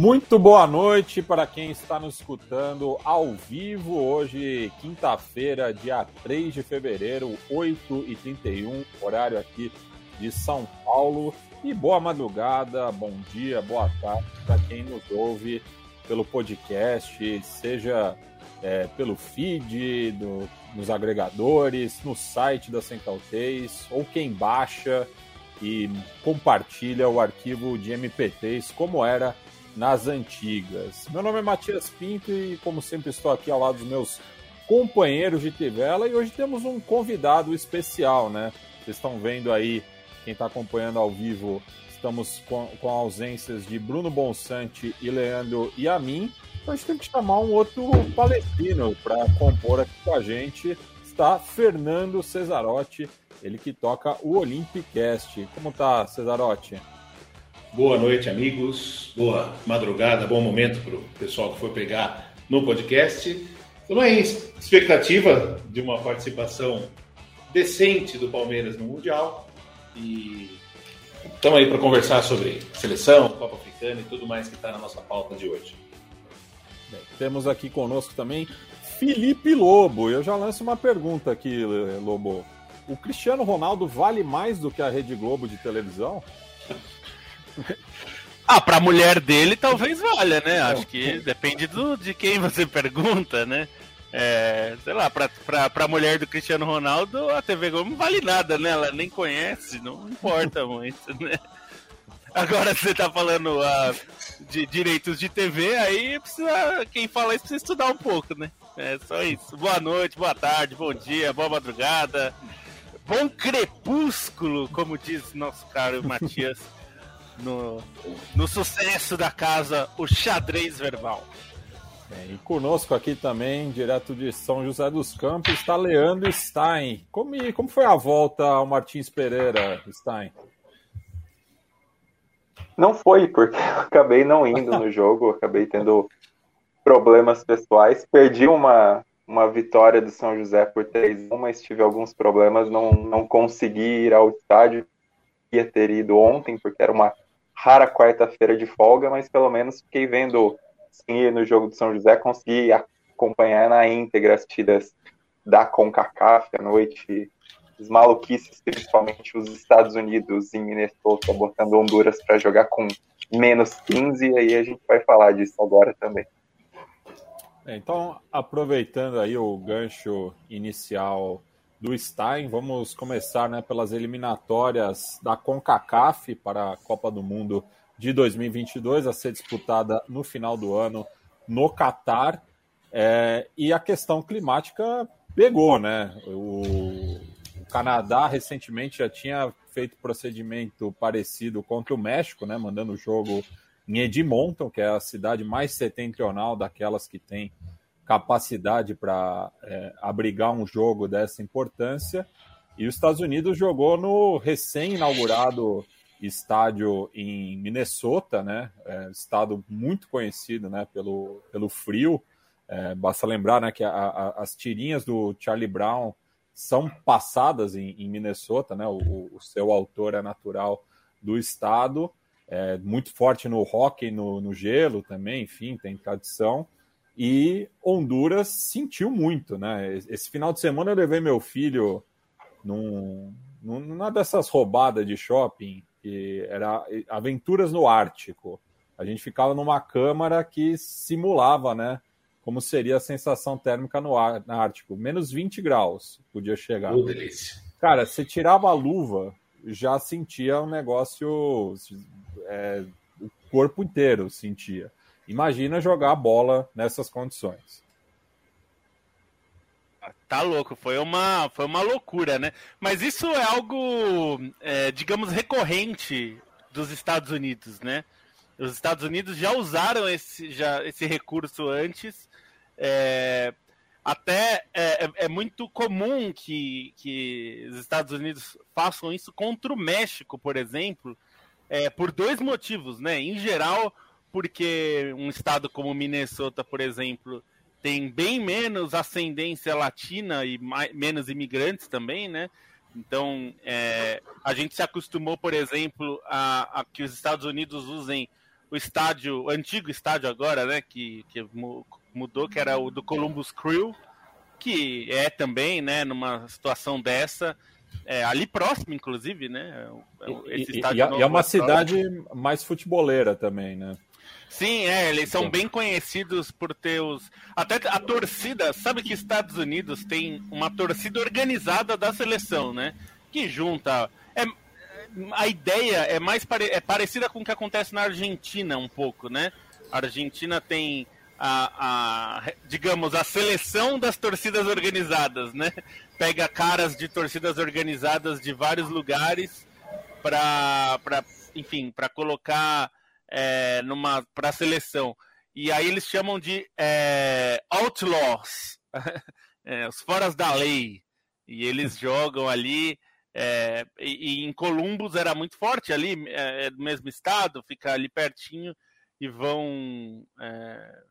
Muito boa noite para quem está nos escutando ao vivo. Hoje, quinta-feira, dia 3 de fevereiro, 8h31, horário aqui de São Paulo. E boa madrugada, bom dia, boa tarde para quem nos ouve pelo podcast, seja é, pelo feed, do, nos agregadores, no site da Central 3, ou quem baixa e compartilha o arquivo de MP3, como era nas antigas. Meu nome é Matias Pinto e, como sempre, estou aqui ao lado dos meus companheiros de Tivela e hoje temos um convidado especial, né? Vocês estão vendo aí, quem está acompanhando ao vivo, estamos com, com ausências de Bruno Bonsante e Leandro e a mim. Então a gente tem que chamar um outro palestino para compor aqui com a gente. Está Fernando Cesarotti, ele que toca o Olympicast. Como tá, Cesarotti? Boa noite, amigos. Boa madrugada, bom momento para o pessoal que foi pegar no podcast. Estamos em expectativa de uma participação decente do Palmeiras no Mundial. E estamos aí para conversar sobre seleção, Copa Africana e tudo mais que está na nossa pauta de hoje. Bem, temos aqui conosco também Felipe Lobo. Eu já lanço uma pergunta aqui, Lobo. O Cristiano Ronaldo vale mais do que a Rede Globo de televisão? Ah, pra mulher dele talvez valha, né? Acho que depende do, de quem você pergunta, né? É, sei lá, pra, pra, pra mulher do Cristiano Ronaldo, a TV Globo não vale nada, né? Ela nem conhece, não importa muito, né? Agora você tá falando ah, de direitos de TV, aí precisa, quem fala isso precisa estudar um pouco, né? É só isso. Boa noite, boa tarde, bom dia, boa madrugada, bom crepúsculo, como diz nosso caro Matias no, no sucesso da casa, o xadrez verbal. e conosco aqui também, direto de São José dos Campos, está Leandro Stein. Como, como foi a volta ao Martins Pereira, Stein? Não foi, porque eu acabei não indo no jogo, acabei tendo problemas pessoais. Perdi uma, uma vitória do São José por 3 1 mas tive alguns problemas, não, não consegui ir ao estádio. Ia ter ido ontem, porque era uma rara quarta-feira de folga, mas pelo menos fiquei vendo sim, no jogo do São José, consegui acompanhar na íntegra as tiras da CONCACAF à noite, os maluquices, principalmente os Estados Unidos em Minnesota, botando Honduras para jogar com menos 15, e aí a gente vai falar disso agora também. É, então, aproveitando aí o gancho inicial do Stein. Vamos começar né, pelas eliminatórias da CONCACAF para a Copa do Mundo de 2022, a ser disputada no final do ano no Catar. É, e a questão climática pegou, né? O, o, Canadá recentemente já tinha feito procedimento parecido contra o México, né? Mandando o jogo em Edmonton, que é a cidade mais setentrional daquelas que tem capacidade para é, abrigar um jogo dessa importância. E os Estados Unidos jogou no recém-inaugurado estádio em Minnesota, né? É, estado muito conhecido, né? Pelo, pelo frio. É, basta lembrar, né? Que a, a, as tirinhas do Charlie Brown são passadas em, em Minnesota, né? O, o, seu autor é natural do estado. É, muito forte no hockey, no, no gelo também, enfim, tem tradição. E Honduras sentiu muito, né? Esse final de semana eu levei meu filho num, numa dessas roubadas de shopping, que era Aventuras no Ártico. A gente ficava numa câmara que simulava, né? Como seria a sensação térmica no, ar, no Ártico. Menos 20 graus podia chegar. Oh, delícia. Cara, você tirava a luva, já sentia um negócio. É, o corpo inteiro sentia. Imagina jogar bola nessas condições. Tá louco, foi uma, foi uma loucura, né? Mas isso é algo, é, digamos, recorrente dos Estados Unidos, né? Os Estados Unidos já usaram esse, já, esse recurso antes. É, até é, é, é, muito comum que, que os Estados Unidos façam isso contra o México, por exemplo, é, por dois motivos, né? Em geral, porque um estado como Minnesota, por exemplo, tem bem menos ascendência latina e mais, menos imigrantes também, né? Então, é, a gente se acostumou, por exemplo, a, a, que os Estados Unidos usem o estádio, o antigo estádio agora, né? Que, que mudou, que era o do Columbus Crew, que é também, né, numa situação dessa, é, ali próximo, inclusive, né? Esse e, e, e é uma cidade mais futeboleira também, né? Sim, é, eles são bem conhecidos por ter os. Até a torcida, sabe que Estados Unidos tem uma torcida organizada da seleção, né? Que junta. É, a ideia é mais pare... é parecida com o que acontece na Argentina, um pouco, né? A Argentina tem a, a, digamos, a seleção das torcidas organizadas, né? Pega caras de torcidas organizadas de vários lugares para, enfim, para colocar é, numa para a seleção. E aí eles chamam de é, outlaws, é, os foras da lei. E eles jogam ali. É, e, e, em Columbus era muito forte ali, é, é do mesmo estado, fica ali pertinho e vão, é,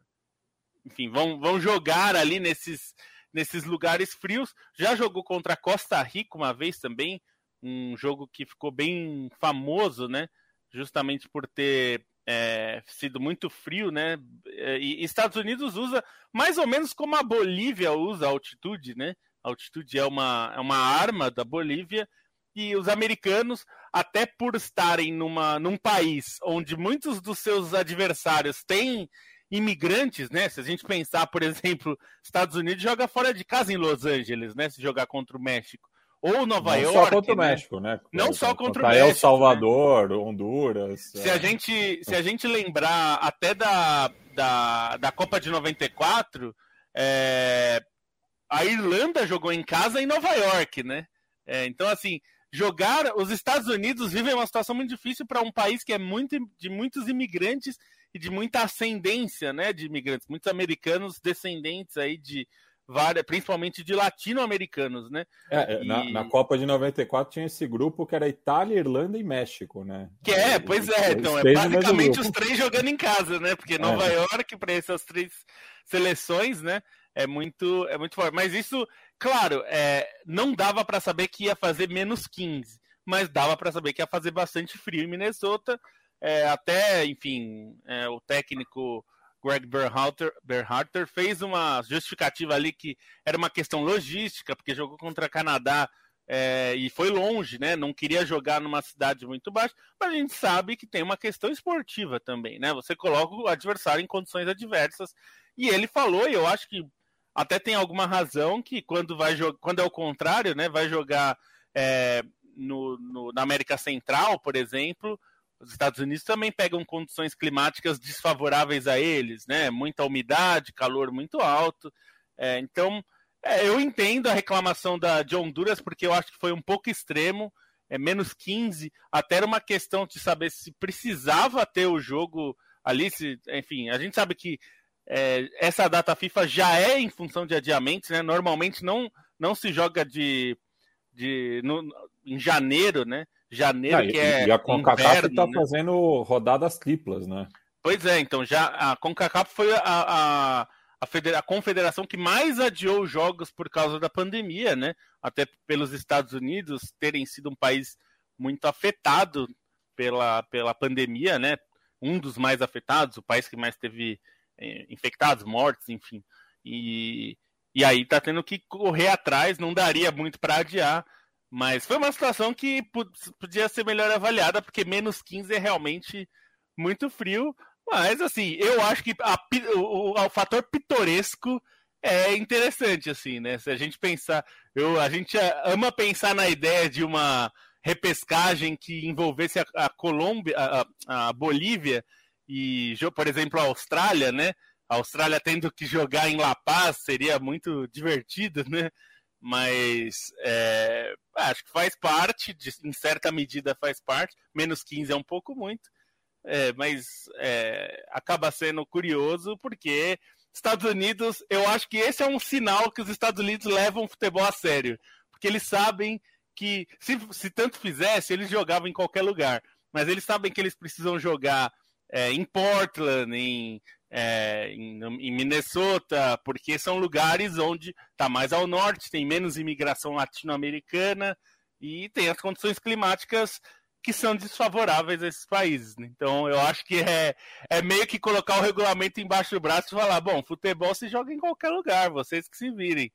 enfim, vão, vão jogar ali nesses, nesses lugares frios. Já jogou contra Costa Rica uma vez também, um jogo que ficou bem famoso, né? Justamente por ter é, sido muito frio, né? É, e Estados Unidos usa mais ou menos como a Bolívia usa a altitude, né? A altitude é uma, é uma arma da Bolívia e os americanos, até por estarem numa, num país onde muitos dos seus adversários têm imigrantes, né? Se a gente pensar, por exemplo, Estados Unidos joga fora de casa em Los Angeles, né? Se jogar contra o México ou Nova não York. Não só contra o né? México, né? Não só contra, contra o México. El Salvador, né? Honduras. Se, é. a gente, se a gente lembrar até da, da, da Copa de 94, é, a Irlanda jogou em casa em Nova York, né? É, então, assim, jogar. Os Estados Unidos vivem uma situação muito difícil para um país que é muito de muitos imigrantes e de muita ascendência, né? De imigrantes, muitos americanos descendentes aí de várias, principalmente de latino-americanos, né? É, é, e... na, na, Copa de 94 tinha esse grupo que era Itália, Irlanda e México, né? Que é, pois é, então é basicamente os três jogando em casa, né? Porque Nova é. York para essas três seleções, né? É muito, é muito forte. Mas isso, claro, é, não dava para saber que ia fazer menos 15, mas dava para saber que ia fazer bastante frio em Minnesota. É, até, enfim, é, o técnico Greg Berhalter, Berhalter fez uma justificativa ali que era uma questão logística, porque jogou contra Canadá é, e foi longe, né? Não queria jogar numa cidade muito baixa, mas a gente sabe que tem uma questão esportiva também, né? Você coloca o adversário em condições adversas. E ele falou, e eu acho que até tem alguma razão, que quando vai quando é o contrário, né? Vai jogar é, no, no, na América Central, por exemplo, os Estados Unidos também pegam condições climáticas desfavoráveis a eles, né? Muita umidade, calor muito alto. É, então, é, eu entendo a reclamação da, de Honduras, porque eu acho que foi um pouco extremo. É menos 15, até era uma questão de saber se precisava ter o jogo ali. Se, enfim, a gente sabe que é, essa data FIFA já é em função de adiamentos, né? Normalmente não, não se joga de, de no, em janeiro, né? Janeiro, ah, que e, é. E a CONCACAF está né? fazendo rodadas triplas, né? Pois é, então já a CONCACAF foi a, a, a, a confederação que mais adiou jogos por causa da pandemia, né? Até pelos Estados Unidos terem sido um país muito afetado pela, pela pandemia, né? Um dos mais afetados, o país que mais teve é, infectados, mortes, enfim. E, e aí tá tendo que correr atrás, não daria muito para adiar. Mas foi uma situação que podia ser melhor avaliada, porque menos 15 é realmente muito frio. Mas, assim, eu acho que a, o, o, o, fator pitoresco é interessante, assim, né? Se a gente pensar. Eu, a gente ama pensar na ideia de uma repescagem que envolvesse a, a Colômbia, a, a Bolívia E, por exemplo, a Austrália, né? A Austrália tendo que jogar em La Paz seria muito divertido, né? Mas é, acho que faz parte, de, em certa medida faz parte. Menos 15 é um pouco muito, é, mas é, acaba sendo curioso porque Estados Unidos, eu acho que esse é um sinal que os Estados Unidos levam o futebol a sério, porque eles sabem que se, se tanto fizesse, eles jogavam em qualquer lugar, mas eles sabem que eles precisam jogar é, em Portland, em, é, em, em, Minnesota, porque são lugares onde está mais ao norte, tem menos imigração latino-americana e tem as condições climáticas que são desfavoráveis a esses países. Né? Então, eu acho que é, é meio que colocar o regulamento embaixo do braço e falar: bom, futebol se joga em qualquer lugar, vocês que se virem.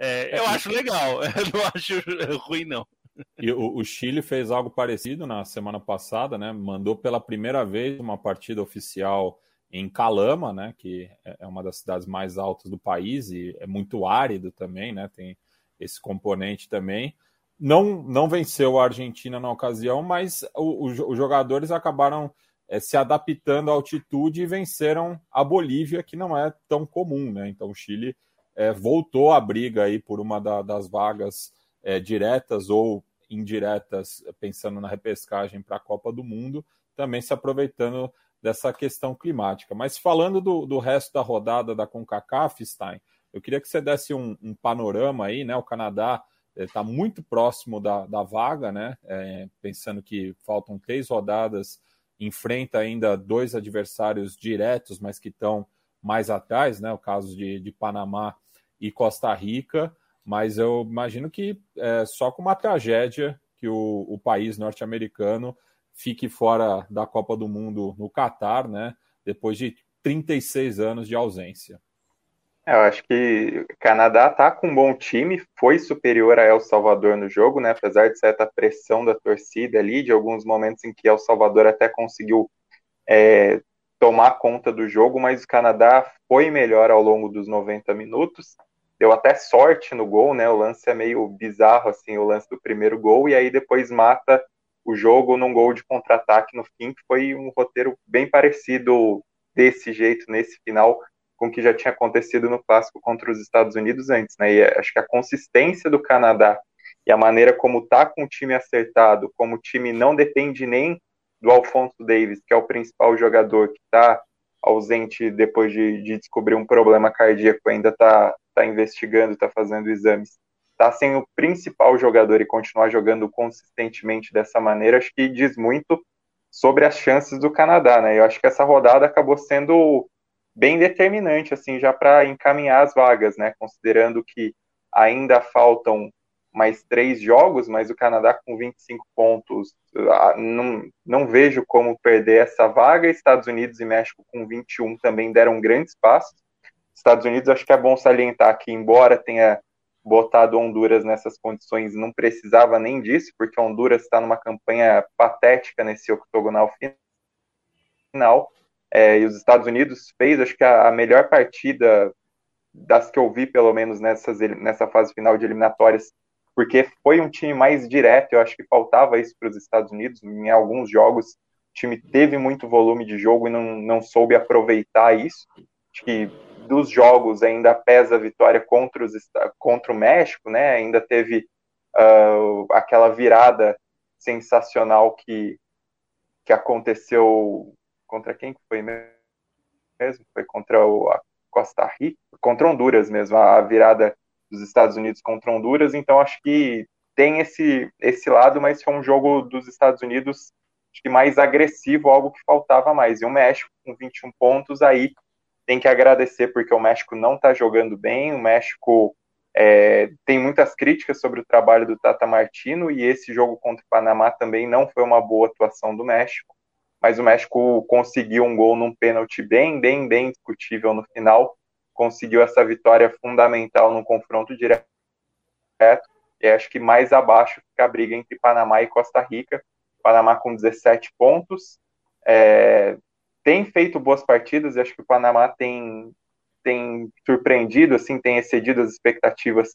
É, eu é, acho legal, eu não acho ruim, não. E o, o, Chile fez algo parecido na semana passada, né? Mandou pela primeira vez uma partida oficial em Calama, né? Que é, é uma das cidades mais altas do país e é muito árido também, né? Tem esse componente também não, não venceu a Argentina na ocasião, mas os jogadores acabaram é, se adaptando à altitude e venceram a Bolívia, que não é tão comum, né? Então o Chile é, voltou à briga aí por uma da, das vagas é, diretas ou indiretas, pensando na repescagem para a Copa do Mundo, também se aproveitando dessa questão climática. Mas falando do, do resto da rodada da CONCACAF, Stein, eu queria que você desse um, um panorama aí, né? O Canadá está muito próximo da, da vaga, né? É, pensando que faltam três rodadas, enfrenta ainda dois adversários diretos, mas que estão mais atrás, né? O caso de, de Panamá e Costa Rica. Mas eu imagino que é só com uma tragédia que o, o país norte-americano fique fora da Copa do Mundo no Catar, né? Depois de 36 anos de ausência. É, eu acho que o Canadá tá com um bom time, foi superior a El Salvador no jogo, né? Apesar de certa pressão da torcida ali, de alguns momentos em que El Salvador até conseguiu é, tomar conta do jogo, mas o Canadá foi melhor ao longo dos 90 minutos. Deu até sorte no gol, né? O lance é meio bizarro, assim, o lance do primeiro gol, e aí depois mata o jogo num gol de contra-ataque no fim, que foi um roteiro bem parecido desse jeito, nesse final, com o que já tinha acontecido no clássico contra os Estados Unidos antes, né? E acho que a consistência do Canadá e a maneira como tá com o time acertado, como o time não depende nem do Alfonso Davis, que é o principal jogador que está ausente depois de, de, descobrir um problema cardíaco, ainda está tá investigando, está fazendo exames, está sem o principal jogador e continuar jogando consistentemente dessa maneira, acho que diz muito sobre as chances do Canadá, né? Eu acho que essa rodada acabou sendo bem determinante, assim, já para encaminhar as vagas, né? Considerando que ainda faltam mais três jogos, mas o Canadá com 25 pontos, ah, não, não vejo como perder essa vaga. Estados Unidos e México com 21 também deram grandes passos. Estados Unidos, acho que é bom salientar que, embora tenha botado Honduras nessas condições, não precisava nem disso, porque Honduras está numa campanha patética nesse octogonal final. É, e os Estados Unidos fez, acho que a, a, melhor partida das que eu vi, pelo menos nessas, nessa fase final de eliminatórias, porque foi um time mais direto. Eu acho que faltava isso para os Estados Unidos. Em alguns jogos, o time teve muito volume de jogo e não, não soube aproveitar isso. Acho que dos jogos ainda pesa a vitória contra, os, contra o México, né? Ainda teve uh, aquela virada sensacional que, que aconteceu contra quem que foi mesmo? Foi contra o, a Costa Rica, contra Honduras mesmo, a virada dos Estados Unidos contra Honduras, então acho que tem esse, esse lado, mas foi um jogo dos Estados Unidos acho que mais agressivo, algo que faltava mais. E o México com 21 pontos aí tem que agradecer porque o México não está jogando bem, o México é, tem muitas críticas sobre o trabalho do Tata Martino e esse jogo contra o Panamá também não foi uma boa atuação do México. Mas o México conseguiu um gol num pênalti bem, bem, bem discutível no final, conseguiu essa vitória fundamental no confronto direto, e acho que mais abaixo fica a briga entre Panamá e Costa Rica, Panamá com 17 pontos, é, tem feito boas partidas, e acho que o Panamá tem, tem surpreendido, assim, tem excedido as expectativas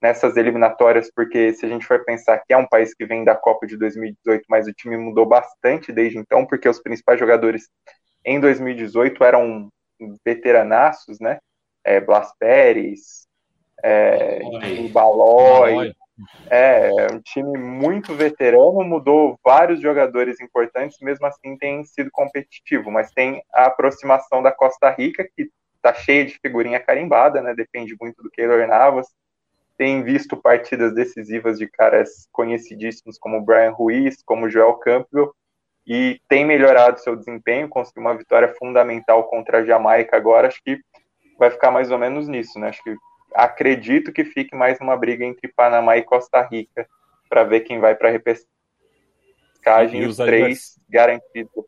nessas eliminatórias, porque se a gente for pensar que é um país que vem da Copa de 2018, mas o time mudou bastante desde então, porque os principais jogadores em 2018 eram veteranaços, né? É, Blas Pérez, é, Balói. É, um time muito veterano, mudou vários jogadores importantes, mesmo assim tem sido competitivo, mas tem a aproximação da Costa Rica, que está cheia de figurinha carimbada, né? Depende muito do Keylor Navas. Tem visto partidas decisivas de caras conhecidíssimos como Brian Ruiz, como Joel Campbell, e tem melhorado seu desempenho, conseguiu uma vitória fundamental contra a Jamaica agora. Acho que vai ficar mais ou menos nisso, né? Acho que acredito que fique mais uma briga entre Panamá e Costa Rica para ver quem vai para a repescagem. E os três garantidos.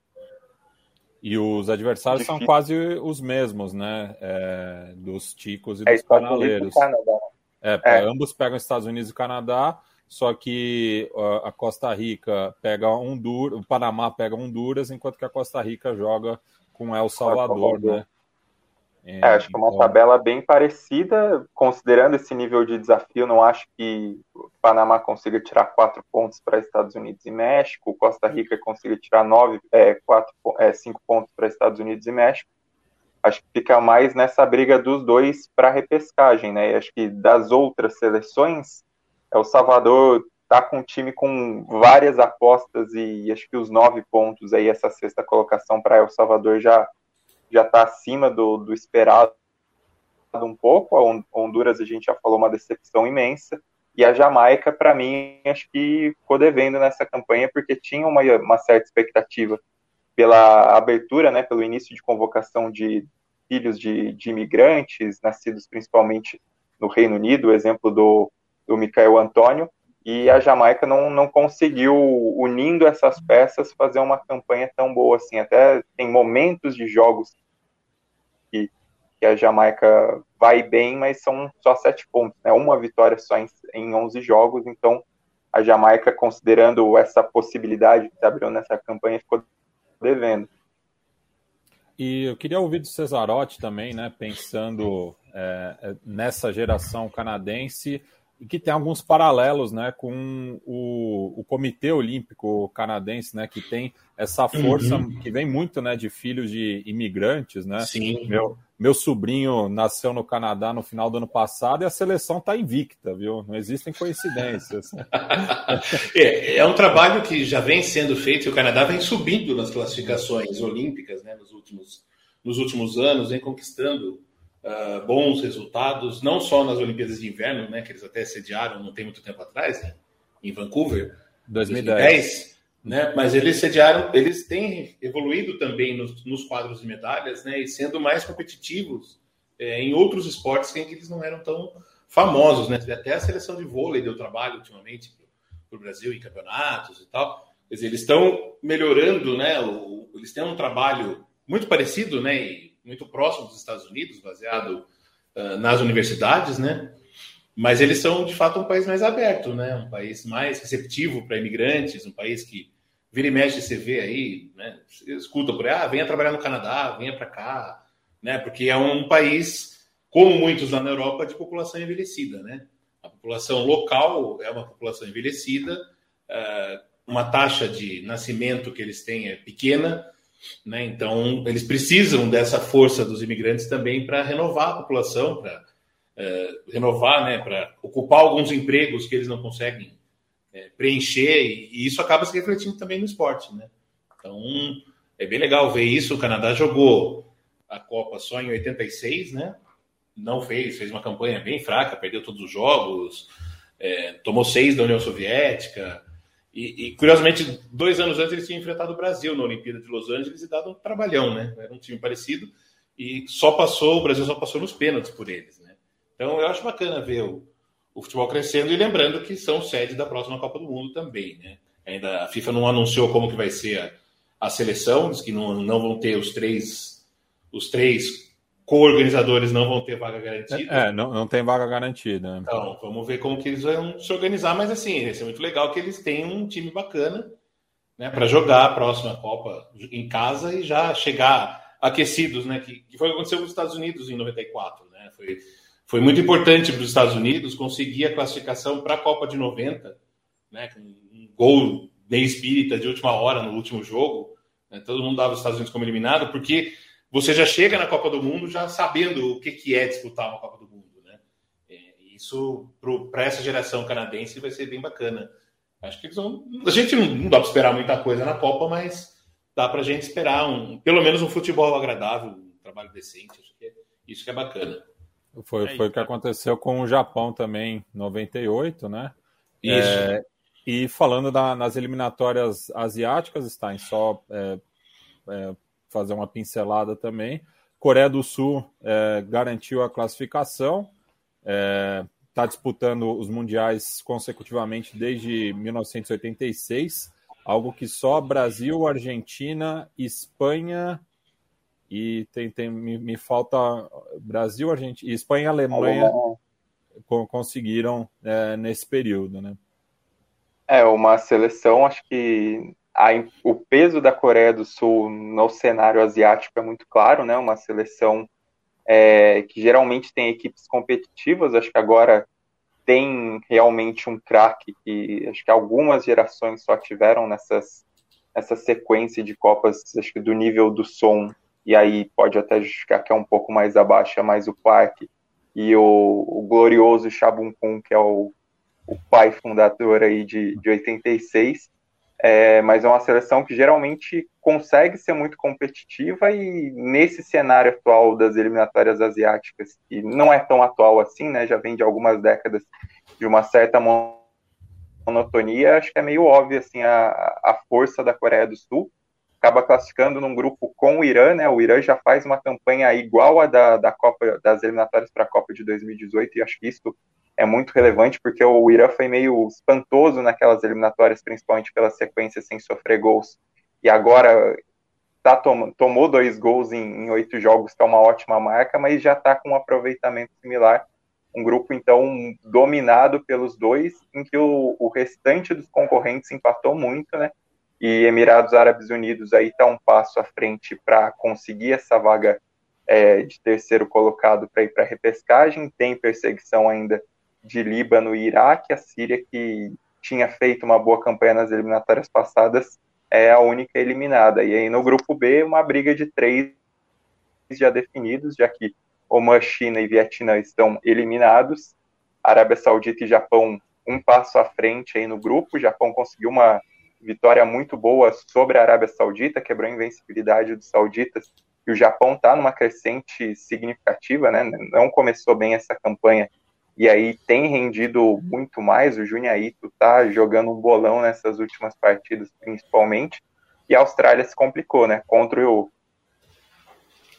E os adversários Difícil. são quase os mesmos, né? É, dos ticos e é, dos canaleiros. É, é, ambos pegam Estados Unidos e Canadá, só que a Costa Rica pega Honduras, o Panamá pega Honduras, enquanto que a Costa Rica joga com El Salvador, né? É, é, acho que é uma então tabela bem parecida, considerando esse nível de desafio, não acho que o Panamá consiga tirar quatro pontos para Estados Unidos e México, Costa Rica consiga tirar nove, é, quatro, é, cinco pontos para Estados Unidos e México. Acho que fica mais nessa briga dos dois para repescagem, né? E acho que das outras seleções, é o Salvador tá com um time com várias apostas e acho que os nove pontos aí, essa sexta colocação para El Salvador já já está acima do, do esperado um pouco. A Honduras, a gente já falou, uma decepção imensa. E a Jamaica, para mim, acho que ficou devendo nessa campanha, porque tinha uma, uma certa expectativa pela abertura, né, pelo início de convocação de filhos de, de imigrantes, nascidos principalmente no Reino Unido, o exemplo do, do Michael Antônio, e a Jamaica não, não conseguiu, unindo essas peças, fazer uma campanha tão boa assim. Até tem momentos de jogos que, que a Jamaica vai bem, mas são só sete pontos, né? Uma vitória só em, em 11 jogos, então a Jamaica, considerando essa possibilidade que abriu nessa campanha, ficou devendo. E eu queria ouvir do Cesarotti também, né? Pensando é, nessa geração canadense, e que tem alguns paralelos né, com o, o Comitê Olímpico Canadense, né, que tem essa força uhum. que vem muito né, de filhos de imigrantes. Né? Sim. Meu, meu sobrinho nasceu no Canadá no final do ano passado e a seleção está invicta, viu? Não existem coincidências. é, é um trabalho que já vem sendo feito e o Canadá vem subindo nas classificações olímpicas né, nos, últimos, nos últimos anos, vem conquistando uh, bons resultados, não só nas Olimpíadas de Inverno, né, que eles até sediaram não tem muito tempo atrás, né, em Vancouver, 2010. 2010 né, mas eles sediaram, eles têm evoluído também nos, nos quadros de medalhas, né, e sendo mais competitivos é, em outros esportes em que eles não eram tão famosos, né, até a seleção de vôlei deu trabalho ultimamente para o Brasil em campeonatos e tal. Quer dizer, eles estão melhorando, né? O, eles têm um trabalho muito parecido, né? E muito próximo dos Estados Unidos, baseado uh, nas universidades, né? Mas eles são, de fato, um país mais aberto, né? Um país mais receptivo para imigrantes, um país que vira e mexe, você vê aí, né? Escuta por aí, ah, venha trabalhar no Canadá, venha para cá, né? Porque é um país, como muitos lá na Europa, de população envelhecida, né? A população local é uma população envelhecida, uh, uma taxa de nascimento que eles têm é pequena, né? Então, eles precisam dessa força dos imigrantes também para renovar a população, para é, renovar, né? para ocupar alguns empregos que eles não conseguem é, preencher, e, e, isso acaba se refletindo também no esporte. Né? Então, é bem legal ver isso. O Canadá jogou a Copa só em 86, né? não fez, fez uma campanha bem fraca, perdeu todos os jogos, é, tomou seis da União Soviética. E, e, curiosamente, dois anos antes eles tinham enfrentado o Brasil na Olimpíada de Los Angeles e dado um trabalhão, né? Era um time parecido e só passou, o Brasil só passou nos pênaltis por eles, né? Então eu acho bacana ver o, o futebol crescendo e lembrando que são sede da próxima Copa do Mundo também, né? Ainda a FIFA não anunciou como que vai ser a, a seleção, diz que não, não vão ter os três os três co-organizadores não vão ter vaga garantida. É, não, não tem vaga garantida. Então, vamos ver como que eles vão se organizar, mas assim, vai ser muito legal que eles tenham um time bacana né, para jogar a próxima Copa em casa e já chegar aquecidos, né? Que, que foi o que aconteceu com os Estados Unidos em 94, né? Foi, foi muito importante para os Estados Unidos conseguir a classificação para a Copa de 90, né? Com um gol meio espírita de última hora no último jogo, Né? Todo mundo dava os Estados Unidos como eliminado, porque você já chega na Copa do Mundo já sabendo o que, que é disputar uma Copa do Mundo. Né? É, isso, para essa geração canadense, vai ser bem bacana. Acho que eles vão. A gente não, não dá para esperar muita coisa na Copa, mas dá para a gente esperar um, pelo menos um futebol agradável, um trabalho decente. Acho que é, isso que é bacana. Foi, foi o que aconteceu com o Japão também, em 98, né? Isso. É, e falando da, nas eliminatórias asiáticas, está em só é, é, fazer uma pincelada também. Coreia do Sul é, garantiu a classificação, está é, disputando os mundiais consecutivamente desde 1986, algo que só Brasil, Argentina, Espanha e tem, tem me, me falta Brasil, Argentina, Espanha e Alemanha conseguiram é, nesse período, né? É, uma seleção, acho que a, o peso da Coreia do Sul no cenário asiático é muito claro, né? Uma seleção é, que geralmente tem equipes competitivas, acho que agora tem realmente um craque que acho que algumas gerações só tiveram nessas essa sequência de copas, acho que do nível do som, e aí pode até justificar que é um pouco mais abaixo, é mais o Park e o, o glorioso Chabun Kun, que é o o pai fundador aí de, de 86, é, mas é uma seleção que geralmente consegue ser muito competitiva e nesse cenário atual das eliminatórias asiáticas, que não é tão atual assim, né, já vem de algumas décadas de uma certa monotonia, acho que é meio óbvio assim a, a força da Coreia do Sul, acaba classificando num grupo com o Irã, né? O Irã já faz uma campanha igual a da, da Copa das eliminatórias para a Copa de 2018 e acho que isso é muito relevante porque o Irã foi meio espantoso naquelas eliminatórias, principalmente pela sequência sem sofrer gols. E agora tá tom, tomou dois gols em, em, oito jogos, que é uma ótima marca, mas já está com um aproveitamento similar. Um grupo, então, dominado pelos dois, em que o, o restante dos concorrentes empatou muito, né? E Emirados Árabes Unidos aí está um passo à frente para conseguir essa vaga é, de terceiro colocado para ir para a repescagem. Tem perseguição ainda de Líbano e Iraque, a Síria, que tinha feito uma boa campanha nas eliminatórias passadas, é a única eliminada. E aí no grupo B, uma briga de três já definidos, já que Oman, China e Vietnã estão eliminados. Arábia Saudita e Japão um passo à frente aí no grupo. O Japão conseguiu uma vitória muito boa sobre a Arábia Saudita, quebrou a invencibilidade dos sauditas. E o Japão está numa crescente significativa, né? Não começou bem essa campanha e aí tem rendido muito mais. O Juniaito tá jogando um bolão nessas últimas partidas, principalmente. E a Austrália se complicou, né? Contra o,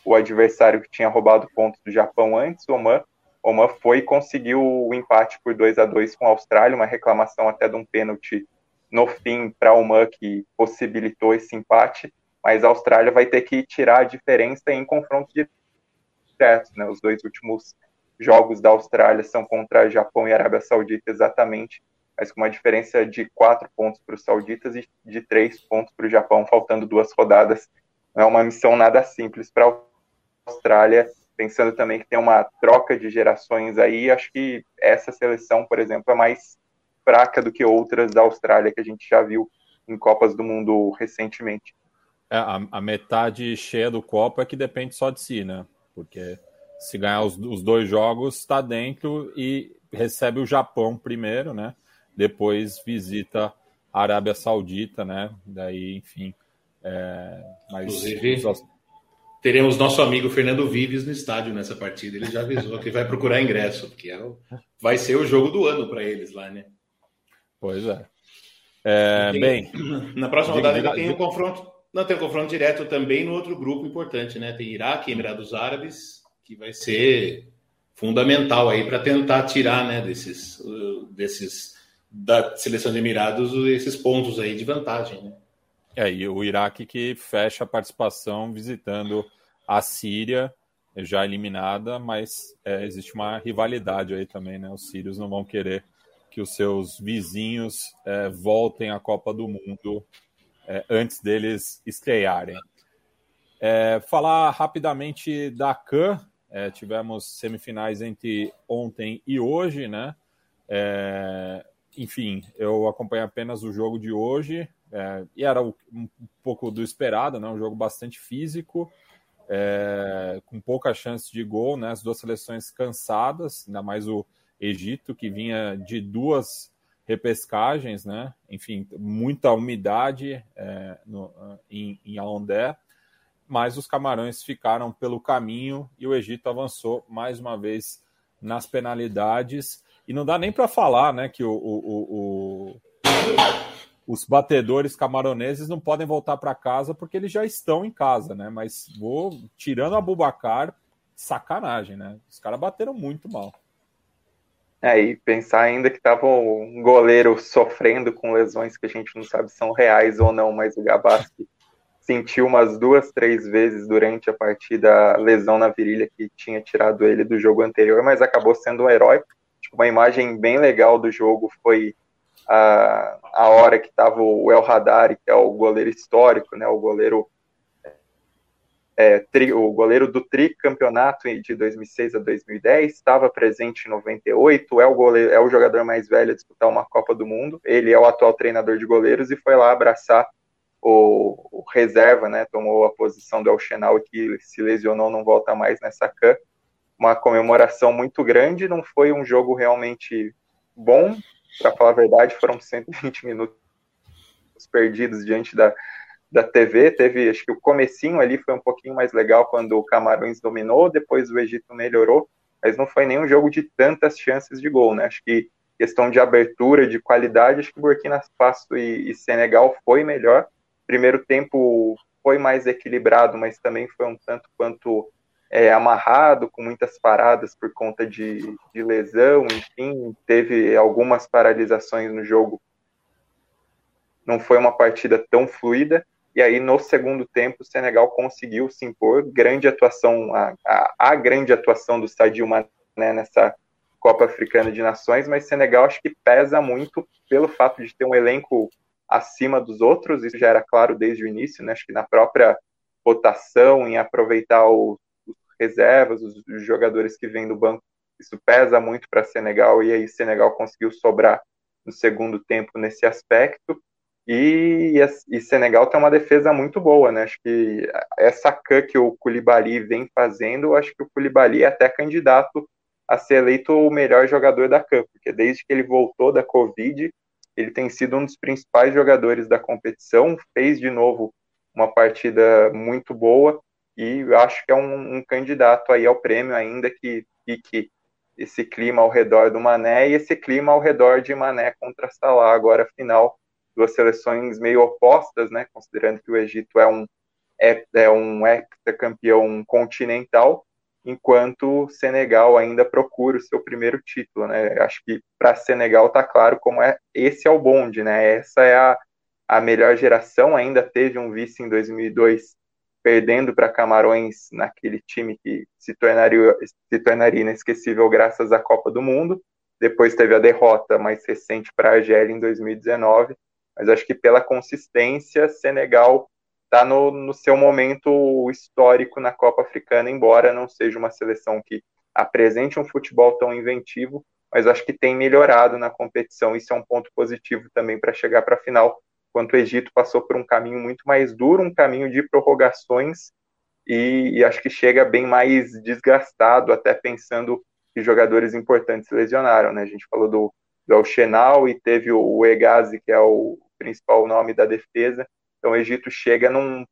o adversário que tinha roubado pontos do Japão antes, o Oman. Oman foi e conseguiu o empate por 2 a 2 com a Austrália, uma reclamação até de um pênalti no fim para Oman que possibilitou esse empate. Mas a Austrália vai ter que tirar a diferença em confrontos diretos, né? Os dois últimos jogos da Austrália são contra Japão e Arábia Saudita exatamente, mas com uma diferença de quatro pontos para os sauditas e de três pontos para o Japão, faltando duas rodadas. Não é uma missão nada simples para a Austrália, pensando também que tem uma troca de gerações aí, acho que essa seleção, por exemplo, é mais fraca do que outras da Austrália que a gente já viu em Copas do Mundo recentemente. É, a, a metade cheia do copo é que depende só de si, né? Porque se ganhar os, os dois jogos, está dentro e recebe o Japão primeiro, né? Depois visita a Arábia Saudita, né? Daí, enfim. É, mas Inclusive, teremos nosso amigo Fernando Vives no estádio nessa partida. Ele já avisou que vai procurar ingresso, porque é o, vai ser o jogo do ano para eles lá, né? Pois é. é tem, bem. Na próxima rodada ainda tem um confronto. Não, tem um confronto direto também no outro grupo importante, né? Tem Iraque, Emirados Árabes que vai ser fundamental aí para tentar tirar, né, desses, uh, desses da seleção de Emirados esses pontos aí de vantagem, né? É, e o Iraque que fecha a participação visitando a Síria, já eliminada, mas é, existe uma rivalidade aí também, né? Os sírios não vão querer que os seus vizinhos é, voltem à Copa do Mundo é, antes deles estrearem. É, falar rapidamente da CAN, é, tivemos semifinais entre ontem e hoje, né? É, enfim, eu acompanhei apenas o jogo de hoje é, e era um, pouco do esperado, né? Um jogo bastante físico, é, com pouca chance de gol, né? As duas seleções cansadas, ainda mais o Egito que vinha de duas repescagens, né? Enfim, muita umidade é, no, em, em Alondé, mas os Camarões ficaram pelo caminho e o Egito avançou mais uma vez nas penalidades. E não dá nem para falar, né, que o, o, o, os batedores camaroneses não podem voltar para casa porque eles já estão em casa, né? Mas vou tirando a Bubacar, sacanagem, né? Os caras bateram muito mal. É, e pensar ainda que tava um goleiro sofrendo com lesões que a gente não sabe se são reais ou não, mas o Gabassi sentiu umas duas, três vezes durante a partida a lesão na virilha que tinha tirado ele do jogo anterior, mas acabou sendo um herói. Tipo, uma imagem bem legal do jogo foi a, a hora que estava o El Hadari, que é o goleiro histórico, né, o goleiro é, tri, o goleiro do tricampeonato de 2006 a 2010, estava presente em 98, é o, goleiro, é o jogador mais velho a disputar uma Copa do Mundo, ele é o atual treinador de goleiros e foi lá abraçar o, reserva, né, tomou a posição do El Chenal que se lesionou, não volta mais nessa CAN, uma comemoração muito grande, não foi um jogo realmente bom, para falar a verdade, foram 120 minutos perdidos diante da, da TV, teve, acho que o comecinho ali foi um pouquinho mais legal quando o Camarões dominou, depois o Egito melhorou, mas não foi nenhum jogo de tantas chances de gol, né? Acho que questão de abertura, de qualidade, acho que Burkina Faso e, e Senegal foi melhor. Primeiro tempo foi mais equilibrado, mas também foi um tanto quanto é, amarrado, com muitas paradas por conta de, de lesão, enfim, teve algumas paralisações no jogo. Não foi uma partida tão fluida. E aí, no segundo tempo, o Senegal conseguiu se impor. Grande atuação, a, a, a grande atuação do Sadio Mané nessa Copa Africana de Nações, mas Senegal acho que pesa muito pelo fato de ter um elenco acima dos outros, isso já era claro desde o início, né? acho que na própria votação, em aproveitar os, reservas, os, jogadores que vêm do banco, isso pesa muito para Senegal, e aí Senegal conseguiu sobrar no segundo tempo nesse aspecto. E, e, Senegal tem uma defesa muito boa, né? Acho que essa CAN que o Koulibaly vem fazendo, acho que o Koulibaly é até candidato a ser eleito o melhor jogador da CAN, porque desde que ele voltou da Covid, ele tem sido um dos principais jogadores da competição, fez de novo uma partida muito boa e acho que é um, um candidato aí ao prêmio ainda que fique esse clima ao redor do Mané e esse clima ao redor de Mané contra Salah. Agora final duas seleções meio opostas, né, considerando que o Egito é um é, é um ex-campeão continental, enquanto Senegal ainda procura o seu primeiro título, né? Acho que para Senegal tá claro como é esse é o bonde, né? Essa é a, a melhor geração, ainda teve um vice em 2002 perdendo para Camarões naquele time que se tornaria se tornaria inesquecível graças à Copa do Mundo. Depois teve a derrota mais recente para a Argélia em 2019 mas acho que pela consistência, Senegal está no, no seu momento histórico na Copa Africana, embora não seja uma seleção que apresente um futebol tão inventivo, mas acho que tem melhorado na competição. Isso é um ponto positivo também para chegar para a final, enquanto o Egito passou por um caminho muito mais duro, um caminho de prorrogações, e, e acho que chega bem mais desgastado, até pensando que jogadores importantes lesionaram. Né? A gente falou do, do El Chenal e teve o Egazi, que é o principal nome da defesa. Então o Egito chega num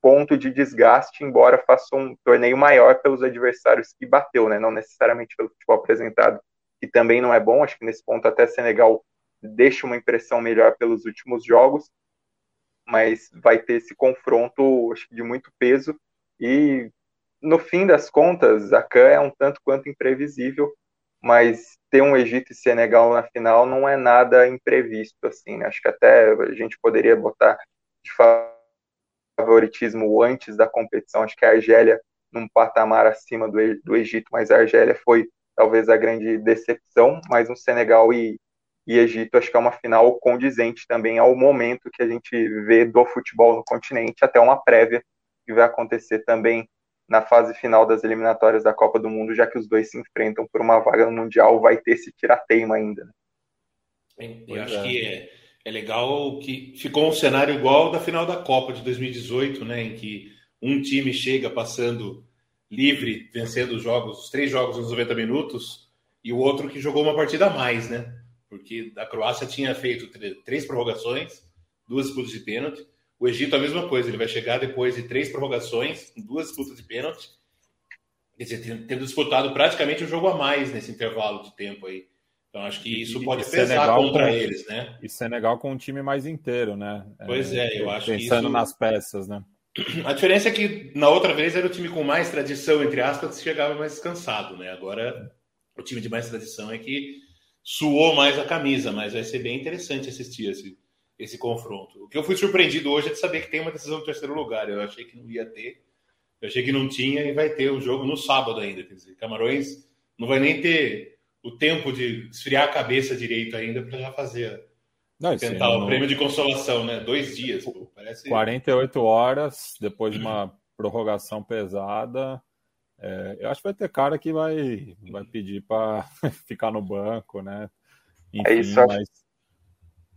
ponto de desgaste, embora faça um torneio maior pelos adversários que bateu, né? não necessariamente pelo futebol apresentado, que também não é bom. Acho que nesse ponto até Senegal deixa uma impressão melhor pelos últimos jogos, mas vai ter esse confronto acho, de muito peso e no fim das contas, a CAN é um tanto quanto imprevisível mas ter um Egito e Senegal na final não é nada imprevisto, assim, né? acho que até a gente poderia botar de favoritismo antes da competição, acho que a Argélia num patamar acima do, do Egito, mas a Argélia foi talvez a grande decepção, mas um Senegal e, e Egito acho que é uma final condizente também ao momento que a gente vê do futebol no continente, até uma prévia que vai acontecer também na fase final das eliminatórias da Copa do Mundo, já que os dois se enfrentam por uma vaga no Mundial, vai ter esse tirateima ainda. Né? Eu acho é. que é, é legal que ficou um cenário igual da final da Copa de 2018, né? Em que um time chega passando livre, vencendo os jogos, os três jogos nos 90 minutos, e o outro que jogou uma partida a mais, né? Porque a Croácia tinha feito três prorrogações, duas disputas de pênalti. O Egito a mesma coisa, ele vai chegar depois de três prorrogações, duas disputas de pênalti, quer dizer, tendo disputado praticamente um jogo a mais nesse intervalo de tempo aí. Então acho que isso pode e pesar Senegal contra com, eles, né? E Senegal com um time mais inteiro, né? Pois é, eu acho Pensando que Pensando nas peças, né? A diferença é que na outra vez era o time com mais tradição, entre aspas, que chegava mais descansado, né? Agora o time de mais tradição é que suou mais a camisa, mas vai ser bem interessante assistir esse, esse confronto. O que eu fui surpreendido hoje é de saber que tem uma decisão do terceiro lugar. Eu achei que não ia ter, eu achei que não tinha e vai ter o jogo no sábado ainda. Quer dizer, Camarões não vai nem ter o tempo de esfriar a cabeça direito ainda para já fazer não, tentar o prêmio de consolação, né? Dois dias, pô, parece. 48 horas depois de uma prorrogação pesada. É, eu acho que vai ter cara que vai, vai pedir para ficar no banco, né? É Enfim, é isso. Mas...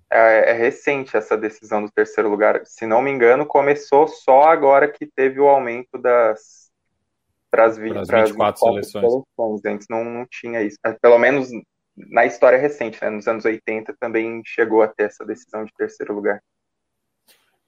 É, é, recente essa decisão do terceiro lugar. Se não me engano, começou só agora que teve o aumento das para as 24 seleções. seleções. Antes não, não tinha isso. Pelo menos na história recente, né, nos anos 80, também chegou a ter essa decisão de terceiro lugar.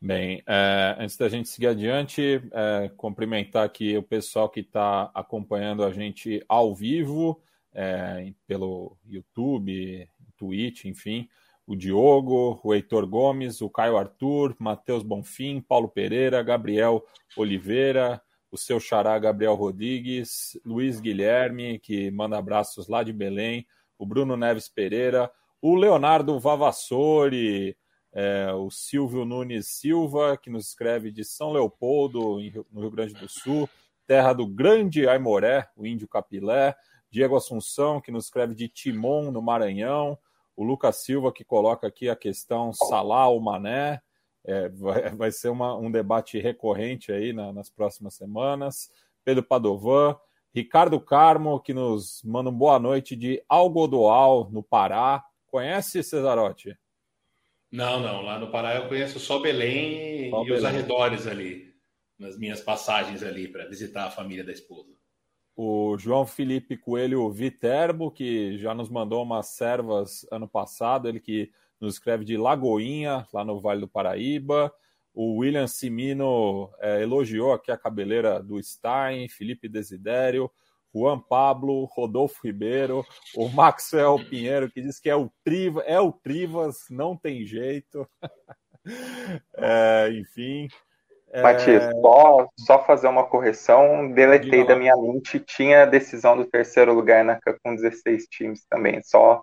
Bem, é, antes da gente seguir adiante, é, cumprimentar aqui o pessoal que está acompanhando a gente ao vivo, é, pelo YouTube, Twitch, enfim, o Diogo, o Heitor Gomes, o Caio Arthur, Matheus Bonfim, Paulo Pereira, Gabriel Oliveira, o seu xará Gabriel Rodrigues, Luiz Guilherme, que manda abraços lá de Belém, o Bruno Neves Pereira, o Leonardo Vavassori, é, o Silvio Nunes Silva, que nos escreve de São Leopoldo, no Rio Grande do Sul, terra do grande Aimoré, o índio capilé, Diego Assunção, que nos escreve de Timon, no Maranhão, o Lucas Silva, que coloca aqui a questão Salah ou Mané, é, vai, vai, ser uma, um debate recorrente aí na, nas próximas semanas, Pedro Padovan, Ricardo Carmo, que nos manda uma boa noite de Algodoal, no Pará. Conhece, Cesarotti? Não, não. Lá no Pará eu conheço só Belém só e Belém. os arredores ali, nas minhas passagens ali para visitar a família da esposa. O João Felipe Coelho Viterbo, que já nos mandou umas servas ano passado, ele que nos escreve de Lagoinha, lá no Vale do Paraíba. O William Simino é, elogiou aqui a cabeleira do Stein, Felipe Desidério, Juan Pablo, Rodolfo Ribeiro, o Maxwell Pinheiro, que diz que é o, Triva, é o Trivas, não tem jeito. é, enfim. É... Matias, só, só fazer uma correção, deletei da minha mente, tinha a decisão do terceiro lugar na com 16 times também, só